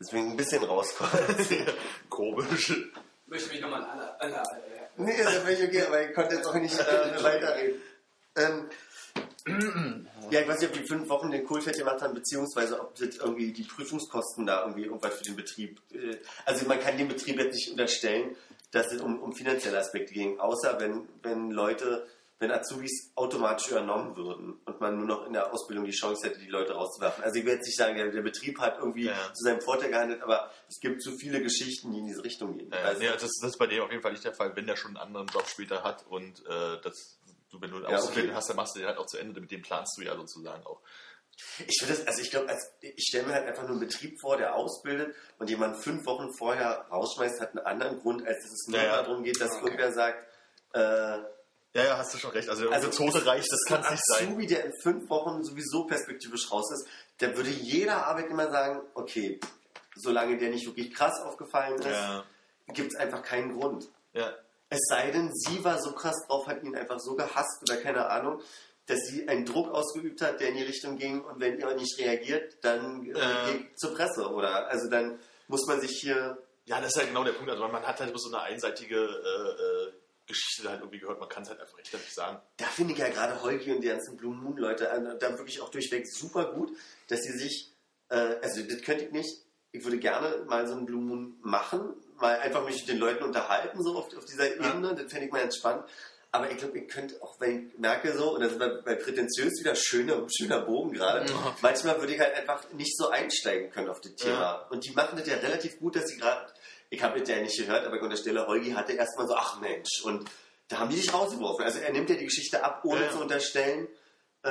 deswegen ein bisschen rauskommt. Komisch. Möchte mich nochmal an alle, alle, alle. Nee, ist ja völlig okay, aber ich konnte jetzt auch nicht äh, weiterreden. Ähm, ja, ich weiß nicht, ob die fünf Wochen den Kohlfett gemacht haben, beziehungsweise ob das irgendwie die Prüfungskosten da irgendwie irgendwas für den Betrieb. Äh, also man kann dem Betrieb jetzt nicht unterstellen, dass es um, um finanzielle Aspekte ging, außer wenn, wenn Leute, wenn Azubis automatisch übernommen würden und man nur noch in der Ausbildung die Chance hätte, die Leute rauszuwerfen. Also ich will jetzt nicht sagen, der, der Betrieb hat irgendwie Ja. zu seinem Vorteil gehandelt, aber es gibt zu viele Geschichten, die in diese Richtung gehen. Ja, Also- nee, das, das ist bei dem auf jeden Fall nicht der Fall, wenn der schon einen anderen Job später hat und äh, das, du, wenn du einen Ja, Auszubildenden okay. hast, dann machst du den halt auch zu Ende, mit dem planst du ja sozusagen auch. Ich finde das, also ich glaube, als- ich stelle mir halt einfach nur einen Betrieb vor, der ausbildet und jemand fünf Wochen vorher rausschmeißt, hat einen anderen Grund, als dass es nur Ja, ja. darum geht, dass Okay. irgendwer sagt, äh, Ja, ja, hast du schon recht. Also, Also, Zote reicht, das kann es nicht sein. Azubi, der in fünf Wochen sowieso perspektivisch raus ist, da würde jeder Arbeitnehmer sagen, okay, solange der nicht wirklich krass aufgefallen ist, Ja, gibt es einfach keinen Grund. ja. Es sei denn, sie war so krass drauf, hat ihn einfach so gehasst oder keine Ahnung, dass sie einen Druck ausgeübt hat, der in die Richtung ging und wenn ihr nicht reagiert, dann äh, geht zur Presse oder also dann muss man sich hier Ja, das ist halt genau der Punkt. Also man hat halt so eine einseitige äh, äh, Geschichte halt irgendwie gehört. Man kann es halt einfach echt nicht sagen. da finde ich ja gerade Holgi und die ganzen Blue Moon Leute äh, da wirklich auch durchweg super gut, dass sie sich äh, also das könnte ich nicht, ich würde gerne mal so einen Blue Moon machen, mal einfach mich mit den Leuten unterhalten so auf, auf dieser Ebene, das fände ich mal ganz spannend. Aber ich glaube, ihr könnt auch, wenn ich merke so, und das ist bei, bei prätentiös wieder schöner, schöner Bogen gerade, manchmal würde ich halt einfach nicht so einsteigen können auf das Thema. Und die machen das ja relativ gut, dass sie gerade, ich habe das ja nicht gehört, aber ich unterstelle, Holgi hatte erstmal so, ach Mensch, und da haben die dich rausgeworfen. Also er nimmt ja die Geschichte ab, ohne Ja, zu unterstellen. Äh,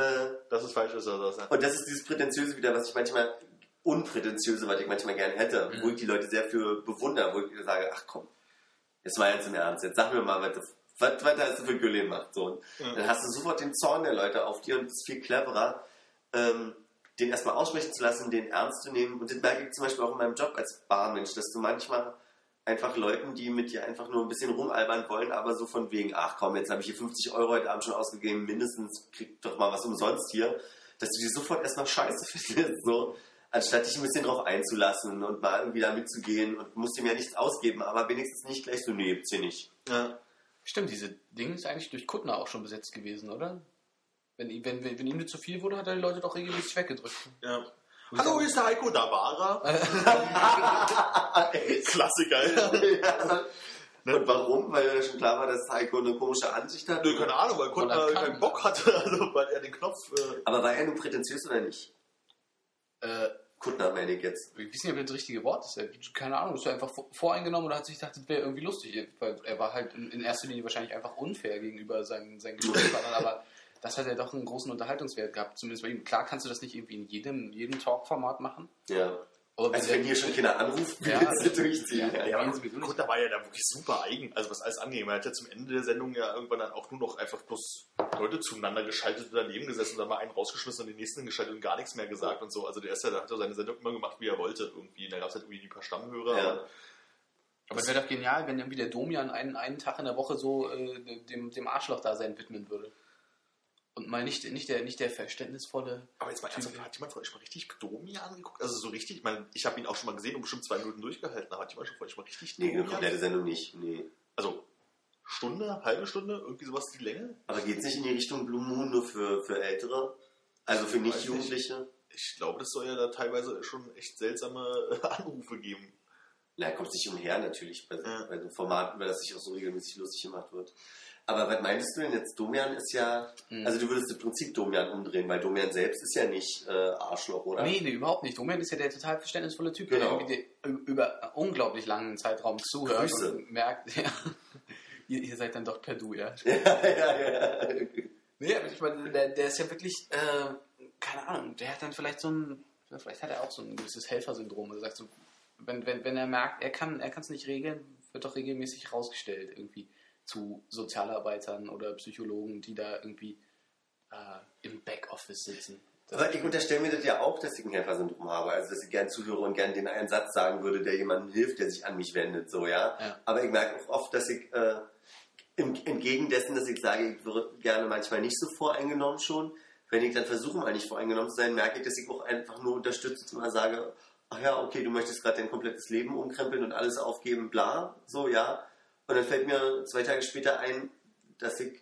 Das ist falsch, ist das. Ja. und das ist dieses Prätentiöse wieder, was ich manchmal, unprätentiöse, was ich manchmal gerne hätte, wo ich die Leute sehr für bewundere, wo ich sage, ach komm, jetzt mal ganz im Ernst, jetzt sag mir mal, was, du- was, was hast du für Gülle gemacht? So, und Dann hast du sofort den Zorn der Leute auf dir und es ist viel cleverer, ähm, den erstmal aussprechen zu lassen, den ernst zu nehmen. Und das merke ich zum Beispiel auch in meinem Job als Barmensch, dass du manchmal einfach Leuten, die mit dir einfach nur ein bisschen rumalbern wollen, aber so von wegen, ach komm, jetzt habe ich hier 50 Euro heute Abend schon ausgegeben, mindestens krieg doch mal was umsonst hier, dass du die sofort erstmal scheiße findest, so, anstatt dich ein bisschen drauf einzulassen und mal irgendwie da mitzugehen und musst ihm ja nichts ausgeben, aber wenigstens nicht gleich so, nee, gibt's hier nicht. Ja. Stimmt, diese Ding ist eigentlich durch Kuttner auch schon besetzt gewesen, oder? Wenn, ihm- wenn, wenn, wenn ihm das zu viel wurde, hat er die Leute doch regelmäßig weggedrückt. Ja. Hallo, hier ist der Heiko, da war er. Klassiker. Ja. Und warum? Weil schon klar war, dass Heiko eine komische Ansicht hat? Nö, keine Ahnung, weil er Kuttner kann. keinen Bock hatte, also weil er den Knopf. Äh, Aber war er nun prätentiös oder nicht? Äh, Kuttner meine ich jetzt. ich weiß nicht, ob das richtige Wort ist. Keine Ahnung, ist er einfach vor- voreingenommen oder hat sich gedacht, das wäre irgendwie lustig. Weil er war halt in erster Linie wahrscheinlich einfach unfair gegenüber seinen, seinen Gesprächspartnern, aber das hat ja doch einen großen Unterhaltungswert gehabt, zumindest bei ihm. Klar kannst du das nicht irgendwie in jedem, jedem Talk-Format machen. Ja. Aber Also wenn hier schon keiner anruft, Ja, willst du durchziehen? ja, ja, aber sowieso nicht. Kuttner war ja da wirklich super eigen, also was alles angeht. Er hat ja zum Ende der Sendung ja irgendwann dann auch nur noch einfach bloß Leute zueinander geschaltet und daneben gesessen und dann mal einen rausgeschmissen und den nächsten geschaltet und gar nichts mehr gesagt und so. Also der ist ja, der hat ja seine Sendung immer gemacht, wie er wollte irgendwie. Da gab es halt irgendwie ein paar Stammhörer. Ja. aber- Aber es wäre doch genial, wenn irgendwie der Domian einen, einen Tag in der Woche so äh, dem, dem Arschloch-Dasein widmen würde. Und mal nicht, nicht, der, nicht der verständnisvolle. Aber jetzt mal ernsthaft, hat jemand von euch mal richtig Domi angeguckt? Also so richtig, ich meine, ich habe ihn auch schon mal gesehen und bestimmt zwei Minuten durchgehalten, aber hat jemand schon von euch mal richtig Nee, eine komplette Sendung nicht. Nee. Also Stunde, halbe Stunde, irgendwie sowas die Länge? Aber geht es nicht in die Richtung Blue Moon nur für, für Ältere? Also für Nicht-Jugendliche? Ich glaube, das soll ja da teilweise schon echt seltsame Anrufe geben. Na, kommt nicht umher natürlich bei, Ja. bei so einem Format, über das sich auch so regelmäßig lustig gemacht wird. Aber was meintest du denn jetzt? Domian ist ja, Mhm. also du würdest im Prinzip Domian umdrehen, weil Domian selbst ist ja nicht äh, Arschloch, oder? Nee, nee, überhaupt nicht. Domian ist ja der total verständnisvolle Typ, Genau. der über unglaublich langen Zeitraum zuhört Grüße. und merkt, ja, ihr, ihr seid dann doch per Du, ja. ja, ja, ja. Nee, aber ich meine, der, der ist ja wirklich, äh, keine Ahnung, der hat dann vielleicht so ein, vielleicht hat er auch so ein gewisses Helfersyndrom. Er sagt so, wenn, wenn, wenn er merkt, er kann er es nicht regeln, wird doch regelmäßig rausgestellt irgendwie zu Sozialarbeitern oder Psychologen, die da irgendwie äh, im Backoffice sitzen. Das- Aber ich unterstelle mir das ja auch, dass ich ein Helfersyndrom habe. Also, dass ich gern zuhöre und gern den einen Satz sagen würde, der jemandem hilft, der sich an mich wendet, so, ja. Ja. Aber ich merke auch oft, dass ich, äh, im, entgegen dessen, dass ich sage, ich würde gerne manchmal nicht so voreingenommen schon, wenn ich dann versuche, mal nicht voreingenommen zu sein, merke ich, dass ich auch einfach nur unterstütze und mal sage, ach ja, okay, du möchtest gerade dein komplettes Leben umkrempeln und alles aufgeben, bla, so, ja. Und dann fällt mir zwei Tage später ein, dass ich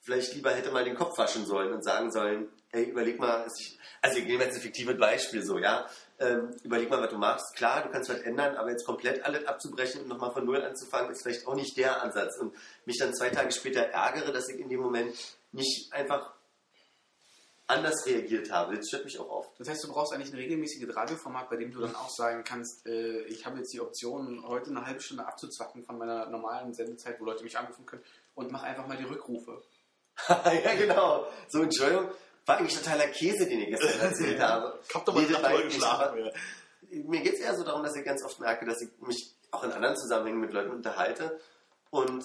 vielleicht lieber hätte mal den Kopf waschen sollen und sagen sollen, ey, überleg mal, ist- also ich nehme jetzt ein fiktives Beispiel so, ja, ähm, überleg mal, was du machst. Klar, du kannst was ändern, aber jetzt komplett alles abzubrechen und nochmal von Null anzufangen, ist vielleicht auch nicht der Ansatz. Und mich dann zwei Tage später ärgere, dass ich in dem Moment nicht einfach anders reagiert habe. Das stört mich auch oft. Das heißt, du brauchst eigentlich ein regelmäßiges Radioformat, bei dem du dann auch sagen kannst, äh, ich habe jetzt die Option, heute eine halbe Stunde abzuzwacken von meiner normalen Sendezeit, wo Leute mich anrufen können und mach einfach mal die Rückrufe. ja, genau. So, Entschuldigung, war eigentlich totaler Käse, den ich gestern erzählt habe. Ich hab doch mal geschlafen. aber- ja. mir geht es eher so darum, dass ich ganz oft merke, dass ich mich auch in anderen Zusammenhängen mit Leuten unterhalte. Und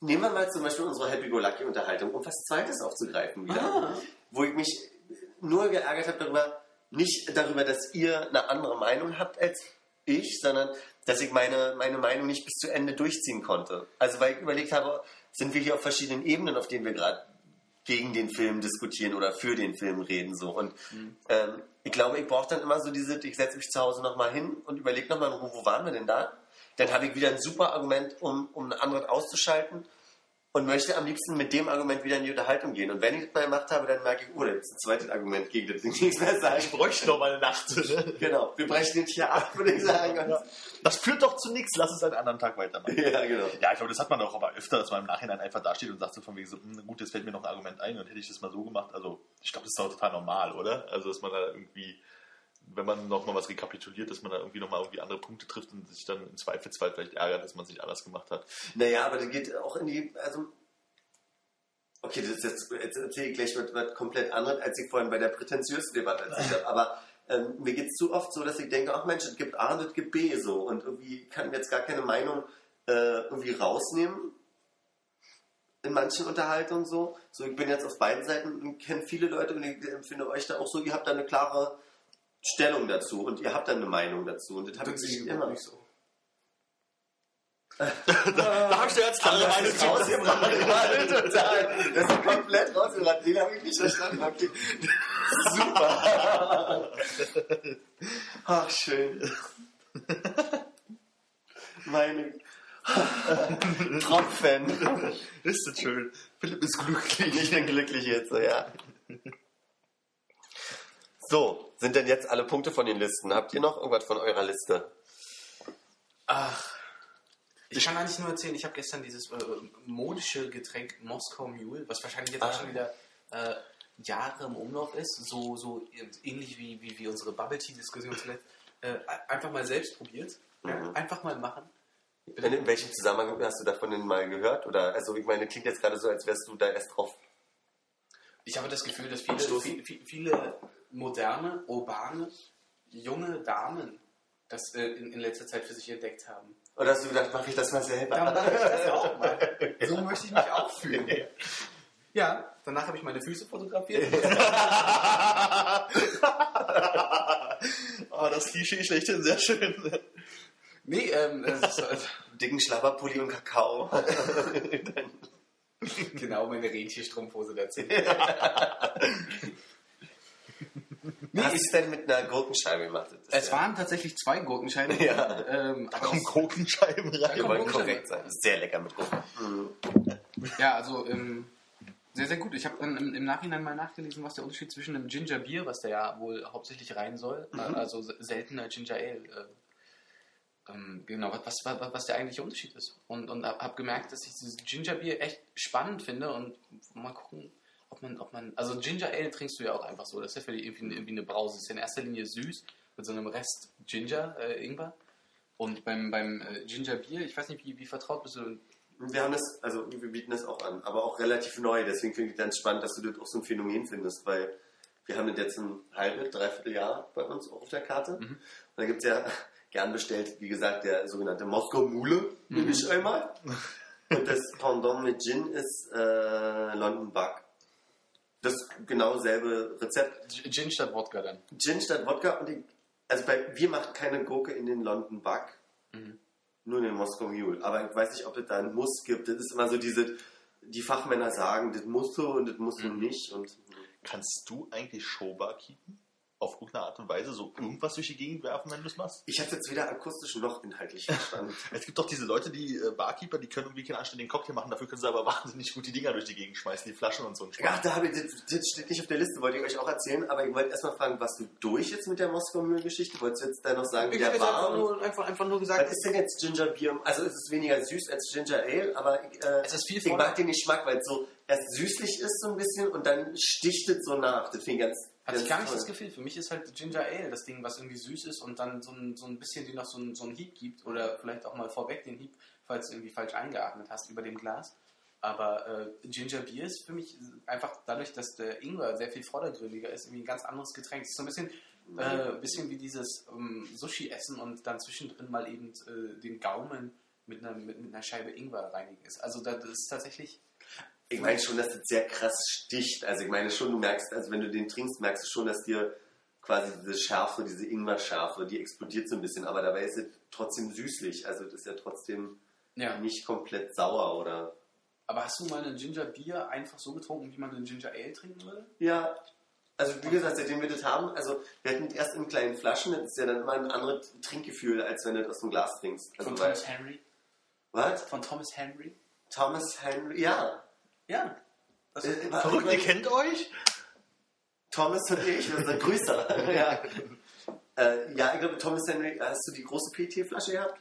nehmen wir mal zum Beispiel unsere Happy-Go-Lucky-Unterhaltung, um was Zweites aufzugreifen wieder. Ah. Wo ich mich nur geärgert habe darüber, nicht darüber, dass ihr eine andere Meinung habt als ich, sondern dass ich meine, meine Meinung nicht bis zu Ende durchziehen konnte. Also weil ich überlegt habe, sind wir hier auf verschiedenen Ebenen, auf denen wir gerade gegen den Film diskutieren oder für den Film reden so. Und ähm, ich glaube ich brauche dann immer so diese ich setze mich zu Hause nochmal hin und überlege nochmal in Ruhe wo waren wir denn da? Dann habe ich wieder ein super Argument um, um ein anderes auszuschalten und möchte am liebsten mit dem Argument wieder in die Unterhaltung gehen und wenn ich das mal gemacht habe dann merke ich oh da ist ein zweites Argument gegen das nichts mehr sagen Ich bräuchte noch mal eine Nacht. Ne? genau wir brechen den hier ab würde ich sagen und, Das führt doch zu nichts. Lass es einen anderen Tag weitermachen. ja genau Ja, ich glaube, das hat man auch aber öfter, dass man im Nachhinein einfach dasteht und sagt so von wegen so, hm, gut, jetzt fällt mir noch ein Argument ein und hätte ich das mal so gemacht. Also, ich glaube, das ist auch total normal, oder? Also, dass man da irgendwie, wenn man noch mal was rekapituliert, dass man da irgendwie noch mal irgendwie andere Punkte trifft und sich dann im Zweifelsfall vielleicht ärgert, dass man es nicht anders gemacht hat. Naja, aber das geht auch in die, also, okay, das ist jetzt, jetzt erzähle ich gleich was, komplett anderes, als ich vorhin bei der prätentiösen Debatte erzählt habe, aber ähm, mir geht es zu oft so, dass ich denke, ach Mensch, es gibt A und es gibt B so und irgendwie kann ich jetzt gar keine Meinung äh, irgendwie rausnehmen in manchen Unterhaltungen so. So, ich bin jetzt auf beiden Seiten und kenne viele Leute und ich empfinde euch da auch so, ihr habt da eine klare Stellung dazu und ihr habt da eine Meinung dazu und das habe ich nicht immer. nicht so. Da habe ich dir jetzt Haben klare das Meinung zu. Das ist komplett rausgebracht. Den habe ich nicht verstanden. Okay. Super. Ach, schön. Meine Top-Fan. Ist das schön. Philipp ist glücklich. Ich bin glücklich jetzt, so, ja. So, sind denn jetzt alle Punkte von den Listen? Habt ihr noch irgendwas von eurer Liste? Ach. Ich kann eigentlich nur erzählen, ich habe gestern dieses äh, modische Getränk Moskau Mule, was wahrscheinlich jetzt Ah. auch schon wieder äh, Jahre im Umlauf ist, so, so ähnlich wie, wie, wie unsere Bubble Tea-Diskussion zuletzt, äh, einfach mal selbst probiert. Mhm. einfach mal machen. In, in welchem Zusammenhang hast du davon denn mal gehört? Oder, also, ich meine, klingt jetzt gerade so, als wärst du da erst drauf. Ich habe das Gefühl, dass viele, viele, viele moderne, urbane, junge Damen das äh, in, in letzter Zeit für sich entdeckt haben. Oder hast du gedacht, mache ich das mal selber? Da mache ich das auch mal. So möchte ich mich auch fühlen. Ja, danach habe ich meine Füße fotografiert. oh, das Klischee schlechthin sehr schön. Nee, ähm, das ist, also, dicken Schlabberpulli und Kakao. genau meine Rentierstrumpfhose dazu. Wie ist es denn mit einer Gurkenscheibe gemacht? Es ja- waren tatsächlich zwei Gurkenscheiben. Ja. Ähm, Da kommen Gurkenscheiben rein. Wir kommt wollen korrekt sein. Ist sehr lecker mit Gurken. ja, also ähm, sehr, sehr gut. Ich habe dann im, im Nachhinein mal nachgelesen, was der Unterschied zwischen einem Ginger Beer, was da ja wohl hauptsächlich rein soll, äh, also se- seltener Ginger Ale, äh, ähm, genau, was, was, was der eigentliche Unterschied ist. Und, und habe hab gemerkt, dass ich dieses Ginger Beer echt spannend finde und mal gucken, ob man, ob man, also Ginger Ale trinkst du ja auch einfach so. Das ist ja für dich irgendwie, eine- irgendwie eine Brause. Das ist ja in erster Linie süß mit so einem Rest Ginger, äh, Ingwer. Und beim, beim äh, Ginger Beer, ich weiß nicht, wie, wie vertraut bist du. Wir haben das, also wir bieten das auch an, aber auch relativ neu. Deswegen finde ich ganz spannend, dass du das auch so ein Phänomen findest, weil wir haben das jetzt ein halbes, dreiviertel Jahr bei uns auch auf der Karte. Und da gibt es ja gern bestellt, wie gesagt, der sogenannte Moskau Mule, nehme ich einmal. Und das Pendant mit Gin ist äh, London Bug. Das genau selbe Rezept. Gin statt Wodka dann. Gin statt Wodka und die, also bei, wir machen keine Gurke in den London Bug, Mhm. nur in den Moskau Mule. Aber ich weiß nicht, ob es da einen Muss gibt. Das ist immer so diese, die Fachmänner sagen, das muss so und das muss so Mhm. nicht. Und Kannst du eigentlich Showbar keepen? Auf irgendeine Art und Weise so irgendwas durch die Gegend werfen, wenn du es machst? ich habe jetzt weder akustisch noch inhaltlich verstanden. Es gibt doch diese Leute, die äh, Barkeeper, die können irgendwie keinen anständigen Cocktail machen, dafür können sie aber wahnsinnig gut die Dinger durch die Gegend schmeißen, die Flaschen und so ein Ja, da habe ich, das, das steht nicht auf der Liste, wollte ich euch auch erzählen, aber ich wollte erstmal fragen, warst du durch jetzt mit der Moskau Mule Geschichte? Wolltest du jetzt da noch sagen, wie Ich der hätte war? einfach nur, einfach, einfach nur gesagt, Was ist denn jetzt Ginger Beer? Also es ist weniger süß als Ginger Ale, aber äh, Es ist viel ich mag den Geschmack, weil es so erst süßlich ist so ein bisschen und dann sticht es so nach. Das finde ich ganz, Hatte ich gar nicht toll. das Gefühl. Für mich ist halt Ginger Ale das Ding, was irgendwie süß ist und dann so ein, so ein bisschen dir noch so ein, so Hieb gibt oder vielleicht auch mal vorweg den Hieb, falls du irgendwie falsch eingeatmet hast über dem Glas. Aber äh, Ginger Beer ist für mich einfach dadurch, dass der Ingwer sehr viel vordergründiger ist, irgendwie ein ganz anderes Getränk. Es ist so ein bisschen, äh, bisschen wie dieses ähm, Sushi essen und dann zwischendrin mal eben äh, den Gaumen mit einer, mit, mit einer Scheibe Ingwer reinigen ist. Also da- das ist tatsächlich Ich meine schon, dass das sehr krass sticht. Also ich meine schon, du merkst, also wenn du den trinkst, merkst du schon, dass dir quasi diese Schärfe, diese Ingwer-Schärfe, die explodiert so ein bisschen, aber dabei ist es trotzdem süßlich. Also das ist ja trotzdem ja. nicht komplett sauer oder... Aber hast du mal ein Ginger Beer einfach so getrunken, wie man ein Ginger Ale trinken würde? Ja, also wie gesagt, seitdem wir das haben, also wir hatten das erst in kleinen Flaschen, das ist ja dann immer ein anderes Trinkgefühl, als wenn du das aus dem Glas trinkst. Also Von Thomas Henry? was? Von Thomas Henry? Thomas Henry, ja. Ja. Das Äh, Verrückt, ihr kennt euch? Thomas und ich, wir sind Grüßer. ja. Äh, ja, ich glaube, Thomas Henry, hast du die große PT-Flasche gehabt?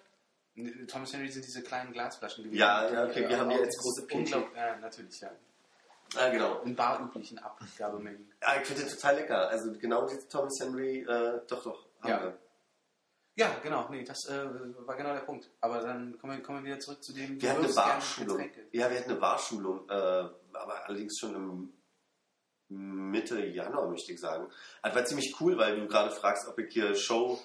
Thomas Henry sind diese kleinen Glasflaschen gewesen. Ja, ja, okay, wir haben die als große unglaublich- Ja, natürlich, ja. Ah, genau. In barüblichen Abgabemengen. Ja, ich finde das total lecker. Also genau diese Thomas Henry, äh, doch, doch, haben Ja. wir. Ja, genau, nee, das äh, war genau der Punkt. Aber dann kommen wir, kommen wir wieder zurück zu dem, Wir hatten eine. Getränke. Ja, wir hatten eine Barschulung, äh, aber allerdings schon im Mitte Januar, möchte ich sagen. Das war ziemlich cool, weil du gerade fragst, ob ich hier Show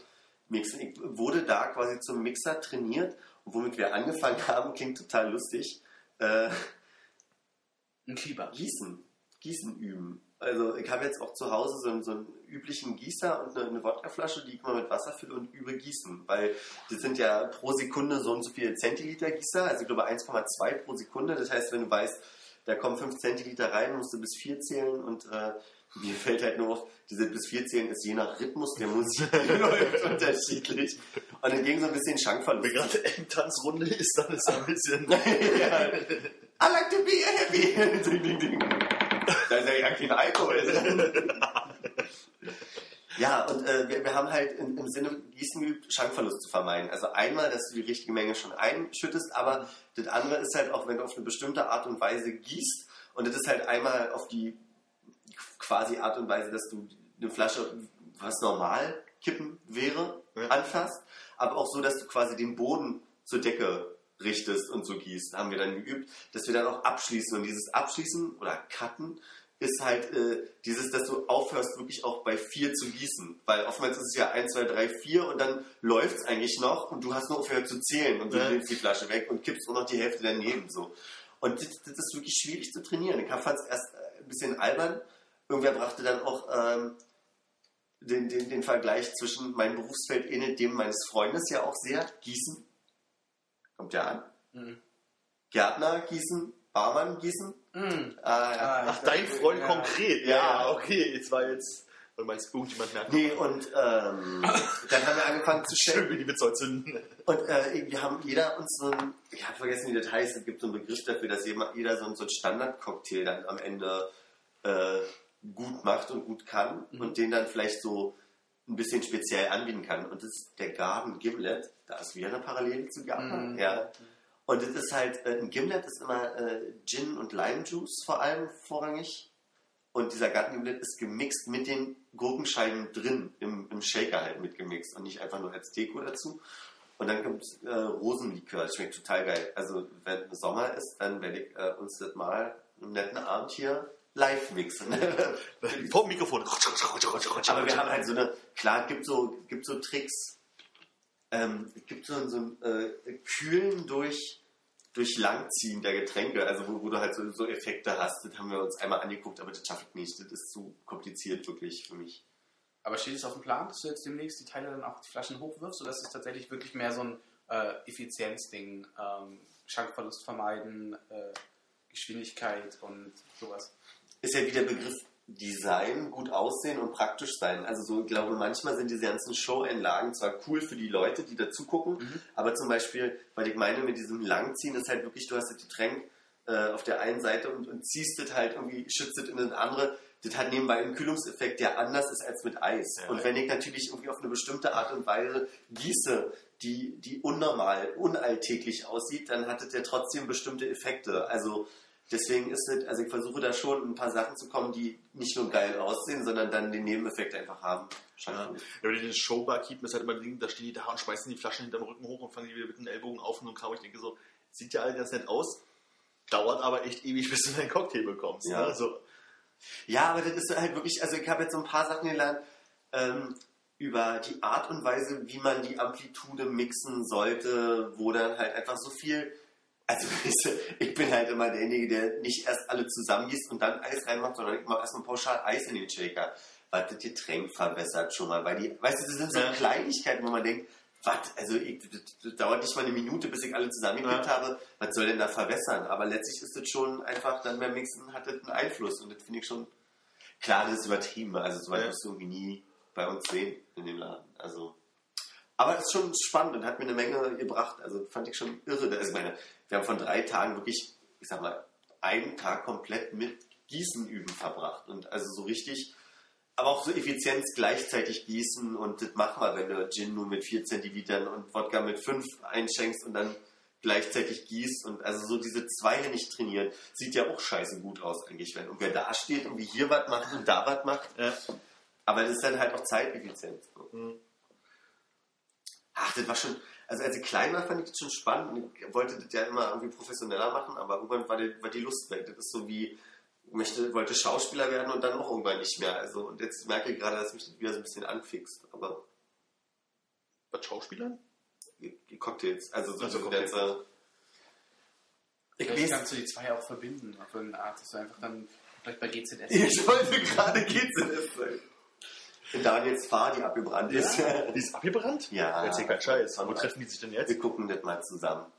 mixen. Ich wurde da quasi zum Mixer trainiert und womit wir angefangen haben, klingt total lustig. Äh, Ein Klieber. Gießen. Gießen üben. Also ich habe jetzt auch zu Hause so einen, so einen üblichen Gießer und eine, eine Wodkaflasche, die ich mal mit Wasser fülle und übe gießen. Weil das sind ja pro Sekunde so und so viele Zentiliter Gießer, also ich glaube 1,2 pro Sekunde. Das heißt, wenn du weißt, da kommen 5 Zentiliter rein, musst du bis 4 zählen und äh, mir fällt halt nur auf, diese bis 4 zählen ist je nach Rhythmus der Musik läuft unterschiedlich. Und ging so ein bisschen Schankverlust. Wenn gerade Engtanzrunde ist, dann ist ein bisschen. I like to be happy. ding, ding, ding. Kein Alkohol drin. Ja, und äh, wir, wir haben halt in, im Sinne Gießen geübt, Schankverlust zu vermeiden. Also einmal, dass du die richtige Menge schon einschüttest, aber das andere ist halt auch, wenn du auf eine bestimmte Art und Weise gießt, und das ist halt einmal auf die quasi Art und Weise, dass du eine Flasche, was normal kippen wäre, Ja. anfasst, aber auch so, dass du quasi den Boden zur Decke richtest und so gießt, haben wir dann geübt, dass wir dann auch abschließen. Und dieses Abschließen oder Cutten ist halt äh, dieses, dass du aufhörst, wirklich auch bei vier zu gießen. Weil oftmals ist es ja 1, 2, 3, 4 und dann läuft es eigentlich noch und du hast nur aufgehört zu zählen und du Ja. nimmst die Flasche weg und kippst nur noch die Hälfte daneben. so. Und das, das ist wirklich schwierig zu trainieren. Ich fand es erst äh, ein bisschen albern. Irgendwer brachte dann auch ähm, den, den, den Vergleich zwischen meinem Berufsfeld ähnelt dem meines Freundes ja auch sehr. Gießen. Kommt ja an. Mhm. Gärtner gießen, Barmann gießen. Mhm. Ah, ja. Ah, Ach, dein Freund Ja. konkret. Ja, Ja, ja. okay. Jetzt war jetzt. Du meinst, irgendjemand merkt. Nee, und ähm, dann haben wir angefangen zu Schön, stellen. wie die Witze heute zünden. Und äh, wir haben jeder uns so ein, ich habe vergessen, wie das heißt, es gibt so einen Begriff dafür, dass jemand, jeder so, ein- so einen Standardcocktail dann am Ende äh, gut macht und gut kann Mhm. und den dann vielleicht so ein bisschen speziell anbieten kann. Und das ist der Garden Gimlet. Da ist wieder eine Parallele zu Garden. Mhm. Ja. Und das ist halt, äh, ein Gimlet ist immer äh, Gin und Lime Juice vor allem vorrangig. Und dieser Garden Gimlet ist gemixt mit den Gurkenscheiben drin, im, im Shaker halt mitgemixt und nicht einfach nur als Deko dazu. Und dann kommt äh, Rosenlikör, das schmeckt total geil. Also wenn Sommer ist, dann werde ich äh, uns das mal einen netten Abend hier live mixen. Vor dem Mikrofon. Aber wir haben halt so eine, klar, es gibt so, gibt so Tricks. Ähm, es gibt so, so ein äh, Kühlen durch, durch Langziehen der Getränke, also wo, wo du halt so, so Effekte hast. Das haben wir uns einmal angeguckt, aber das schaffe ich nicht. Das ist zu kompliziert wirklich für mich. Aber steht es auf dem Plan, dass du jetzt demnächst die Teile dann auch die Flaschen hochwirfst oder ist es tatsächlich wirklich mehr so ein äh, Effizienzding, ähm, Schankverlust vermeiden, äh, Geschwindigkeit und sowas? ist ja wieder Begriff Design, gut aussehen und praktisch sein. Also so, ich glaube, manchmal sind diese ganzen Show-Einlagen zwar cool für die Leute, die da zugucken, aber zum Beispiel, weil ich meine, mit diesem Langziehen ist halt wirklich, du hast das Getränk äh, auf der einen Seite und, und ziehst das halt irgendwie, schützt das in das andere. Das hat nebenbei einen Kühlungseffekt, der anders ist als mit Eis. Ja. und wenn ich natürlich irgendwie auf eine bestimmte Art und Weise gieße, die, die unnormal, unalltäglich aussieht, dann hat es ja trotzdem bestimmte Effekte. Also Deswegen ist es, also ich versuche da schon ein paar Sachen zu kommen, die nicht nur geil aussehen, sondern dann den Nebeneffekt einfach haben. Ja. Wenn die den Showbar keepen, ist halt immer Ding, da stehen die da und schmeißen die Flaschen hinterm Rücken hoch und fangen die wieder mit den Ellbogen auf und Kram. Ich denke so, sieht ja alles ganz nett aus, dauert aber echt ewig, bis du deinen Cocktail bekommst. Ja. Ne? Also, Ja, aber das ist halt wirklich, also ich habe jetzt so ein paar Sachen gelernt ähm, über die Art und Weise, wie man die Amplitude mixen sollte, wo dann halt einfach so viel, also ich bin halt immer derjenige, der nicht erst alle zusammengießt und dann Eis reinmacht, sondern ich mache erstmal pauschal Eis in den Shaker, weil das Getränk verbessert schon mal, weil die, weißt du, das sind so Ja. Kleinigkeiten, wo man denkt, was, also ich, das, das dauert nicht mal eine Minute, bis ich alle zusammengekippt Ja. habe, was soll denn da verwässern? Aber letztlich ist das schon einfach, dann beim Mixen hat das einen Einfluss und das finde ich schon, klar, das ist übertrieben, also so weit Ja. wirst du irgendwie nie bei uns sehen in dem Laden, also aber es ist schon spannend und hat mir eine Menge gebracht. Also fand ich schon irre. Also meine, wir haben von drei Tagen wirklich, ich sag mal, einen Tag komplett mit Gießen üben verbracht. Und also so richtig, aber auch so Effizienz gleichzeitig gießen und das machen wir, wenn du Gin nur mit 4 Zentilitern und Wodka mit 5 einschenkst und dann gleichzeitig gießt und also so diese Zweige nicht trainieren, sieht ja auch scheiße gut aus eigentlich, wenn irgendwer da steht und wie hier was macht und da was macht. ja. Aber das ist dann halt auch Zeiteffizienz. Mhm. Ach, das war schon, also als ich klein war, fand ich das schon spannend. Und ich wollte das ja immer irgendwie professioneller machen, aber irgendwann war die, war die Lust weg. Das ist so wie, ich möchte, wollte Schauspieler werden und dann auch irgendwann nicht mehr. Also, und jetzt merke ich gerade, dass mich das wieder so ein bisschen anfixt. Aber Was Schauspielern? Cocktails, also so Also Cocktails. ganze. Ich Vielleicht weiß, kannst du die zwei auch verbinden auf irgendeine Art, dass du einfach dann vielleicht bei GZS. ich wollte gerade GZS sein. Daniels Fahr, die abgebrannt ist. Die ist abgebrannt? Ja. Erzähl keinen Scheiß. Wo treffen die sich denn jetzt? Wir gucken das mal zusammen.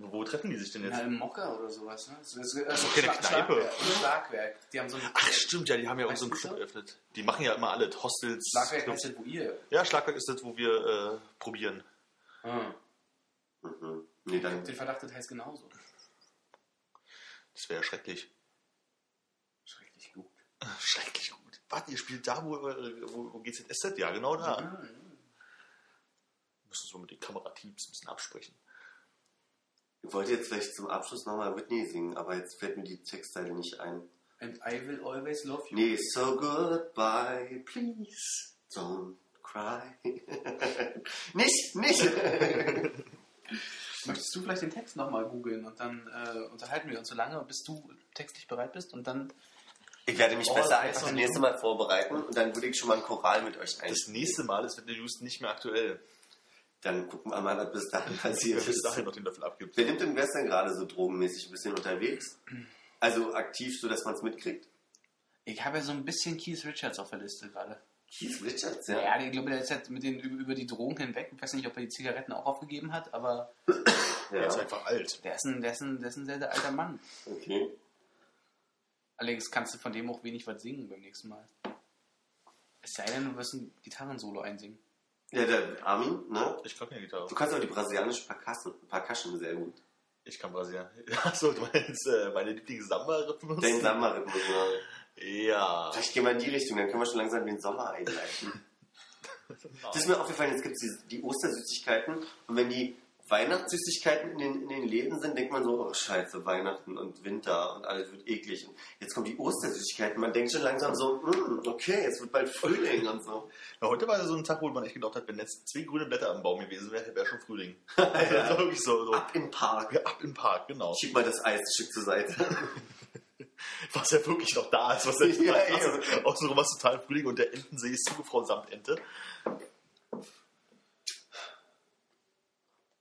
Wo treffen die sich denn Ja, jetzt? im Mocker oder sowas, ne? Das ist, das doch keine Kneipe. Schlagwerk, Schlagwerk. Die haben so ein Ach stimmt, ja, die haben ja auch so einen Club eröffnet. Die machen ja immer alle Hostels. Schlagwerk Clubs. heißt das, wo ihr. Ja, Schlagwerk ist das, wo wir äh, probieren. Ah. Mhm. Nee, dann Den Verdacht, das heißt genauso. Das wäre ja schrecklich. Schrecklich gut. Schrecklich gut. Warte, ihr spielt da, wo, wo, wo GZSZ? Ja, genau da. Ah, ja. Müssen uns mal mit den Kamerateams ein bisschen absprechen. Ich wollte jetzt vielleicht zum Abschluss nochmal Whitney singen, aber jetzt fällt mir die Textzeile nicht ein. And I will always love you. Nee, so goodbye, please don't cry. nicht, nicht. Möchtest du vielleicht den Text nochmal googeln und dann äh, unterhalten wir uns so lange, bis du textlich bereit bist und dann. Ich werde mich Oh, besser einfach ist das nächste Mal vorbereiten und dann würde ich schon mal ein Choral mit euch ein. Das nächste Mal ist mit der News nicht mehr aktuell. Dann gucken wir mal, was bis dahin passiert bis ist. dahin noch den Löffel abgibt. Wer nimmt denn wer ist denn gerade so drogenmäßig ein bisschen unterwegs? Also aktiv, so dass man es mitkriegt? Ich habe ja so ein bisschen Keith Richards auf der Liste gerade. Keith Richards, Ja, ja. ich glaube, der ist jetzt mit den, über, die Drogen hinweg. Ich weiß nicht, ob er die Zigaretten auch aufgegeben hat, aber Er ist ja. einfach alt. der ist ein, der ist ein, der ist ein sehr, sehr alter Mann. Okay. Allerdings kannst du von dem auch wenig was singen beim nächsten Mal. Es sei denn, du wirst ein Gitarrensolo einsingen. Ja, der Armin, ne? Ich kann keine Gitarre. Du kannst auch die brasilianische Percussion, Percussion sehr gut. Ich kann Brasilien. Achso, du meinst äh, meine Lieblings-Samba-Rhythmus? Den Samba-Rhythmus, ne? Ja. Vielleicht gehen wir in die Richtung, dann können wir schon langsam den Sommer einleiten. Das ist mir aufgefallen, jetzt gibt es die, die Ostersüßigkeiten und wenn die Weihnachtssüßigkeiten in den, in den Läden sind, denkt man so, oh scheiße, Weihnachten und Winter und alles wird eklig. Und jetzt kommen die Ostersüßigkeiten, man denkt schon langsam so, "Mm, okay, jetzt wird bald Frühling und so. Ja, heute war so ein Tag, wo man echt gedacht hat, wenn jetzt zwei grüne Blätter am Baum gewesen wäre, wäre schon Frühling. Also das wirklich so, so. Ab im Park. Ja, ab im Park, genau. Schieb mal das Eis ein Stück zur Seite. Was ja wirklich noch da ist, was ja Ja, ja. Außenrum war es total Frühling und der Entensee ist zugefroren samt Ente.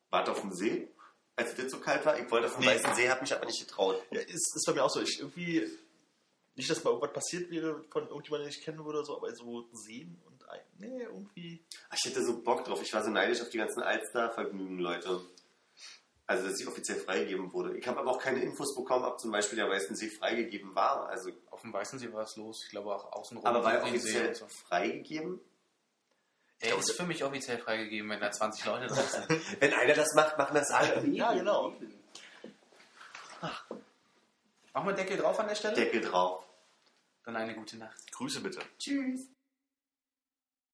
Wart auf dem See, als es jetzt so kalt war. Ich wollte auf dem Nee. Weißen See, habe mich aber nicht getraut. Ja, ist, ist bei mir auch so. Ich irgendwie, nicht, dass mal irgendwas passiert wäre von irgendjemandem, den ich kennen würde oder so, aber so sehen und ein, nee, irgendwie. Ich hätte so Bock drauf. Ich war so neidisch auf die ganzen Alster-Vergnügen, Leute. Also, dass sie offiziell freigegeben wurde. Ich habe aber auch keine Infos bekommen, ob zum Beispiel der Weißen See freigegeben war. Also, Auf dem Weißen See war es los. Ich glaube auch außenrum. aber war er offiziell so. freigegeben? Er ist für mich offiziell freigegeben, wenn da 20 Leute drauf sind. Wenn einer das macht, machen das alle. Ja, genau. Machen wir Deckel drauf an der Stelle? Deckel drauf. Dann eine gute Nacht. Grüße bitte. Tschüss.